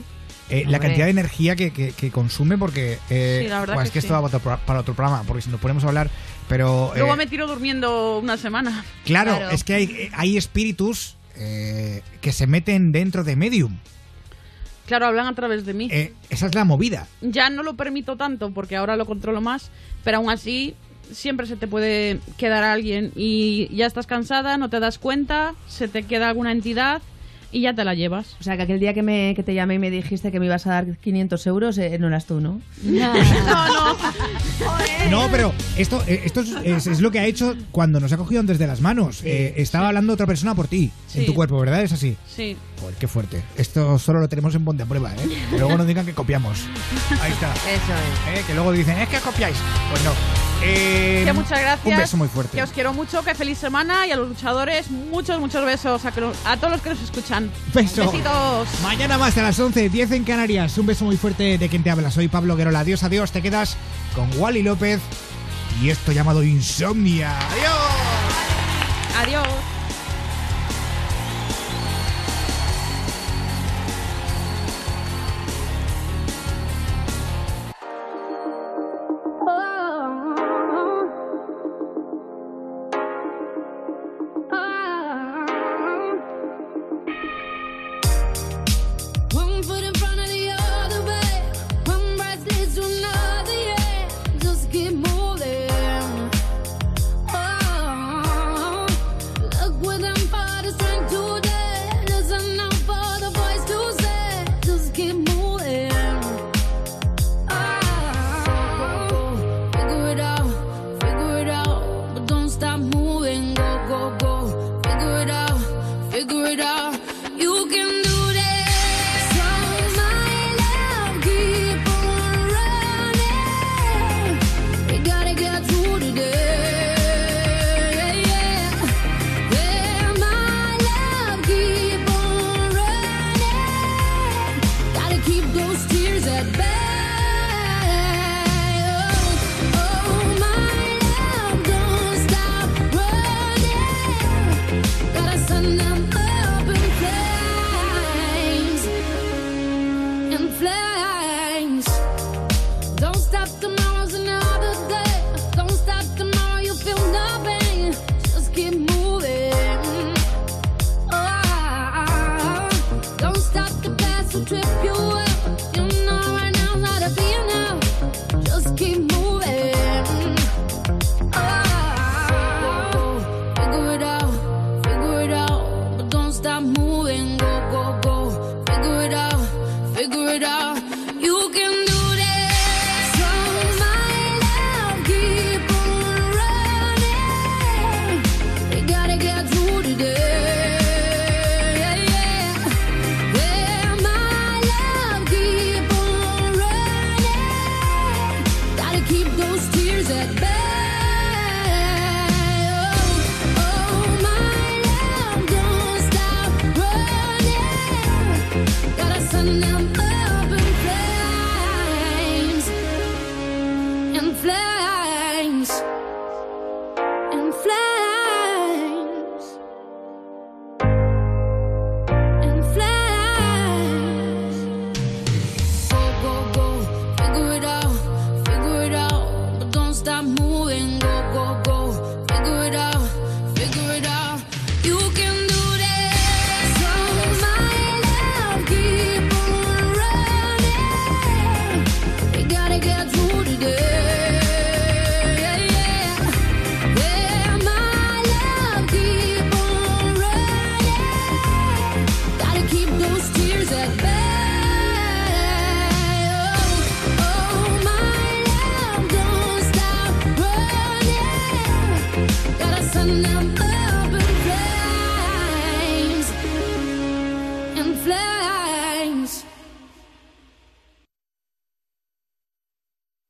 Eh, la cantidad de energía que, que- que consume porque eh, Sí, la que es que sí. esto va para otro, pro- para otro programa porque si nos ponemos a hablar pero Luego eh, me tiro durmiendo una semana. claro, Claro. es que hay, hay espíritus eh, que se meten dentro de Medium Claro, hablan a través de mí. Eh, esa es la movida Ya no lo permito tanto porque ahora lo controlo más, pero aún así siempre se te puede quedar alguien y ya estás cansada, no te das cuenta, se te queda alguna entidad y ya te la llevas. O sea, que aquel día que, me, que te llamé y me dijiste que me ibas a dar 500 euros, eh, no eras tú, ¿no? No, no. no pero esto eh, esto es, es- es lo que ha hecho cuando nos ha cogido desde las manos Eh, estaba hablando otra persona por ti en tu cuerpo ¿verdad? es así Sí. Joder, qué fuerte. Esto solo lo tenemos en Ponte a Prueba, ¿eh? Que luego nos digan que copiamos. Ahí está. Eso es. ¿Eh? Que luego dicen, es que copiáis. Pues no. Eh, Que muchas gracias. Un beso muy fuerte. Que os quiero mucho, que feliz semana y a los luchadores muchos, muchos besos a, que lo- a todos los que nos escuchan. Beso. Besitos. Mañana más a las 11, 10 en Canarias. Un beso muy fuerte de quien te habla. Soy Pablo Guerola. Adiós, adiós. Te quedas con Wally López y esto llamado Insomnia. Adiós. Adiós.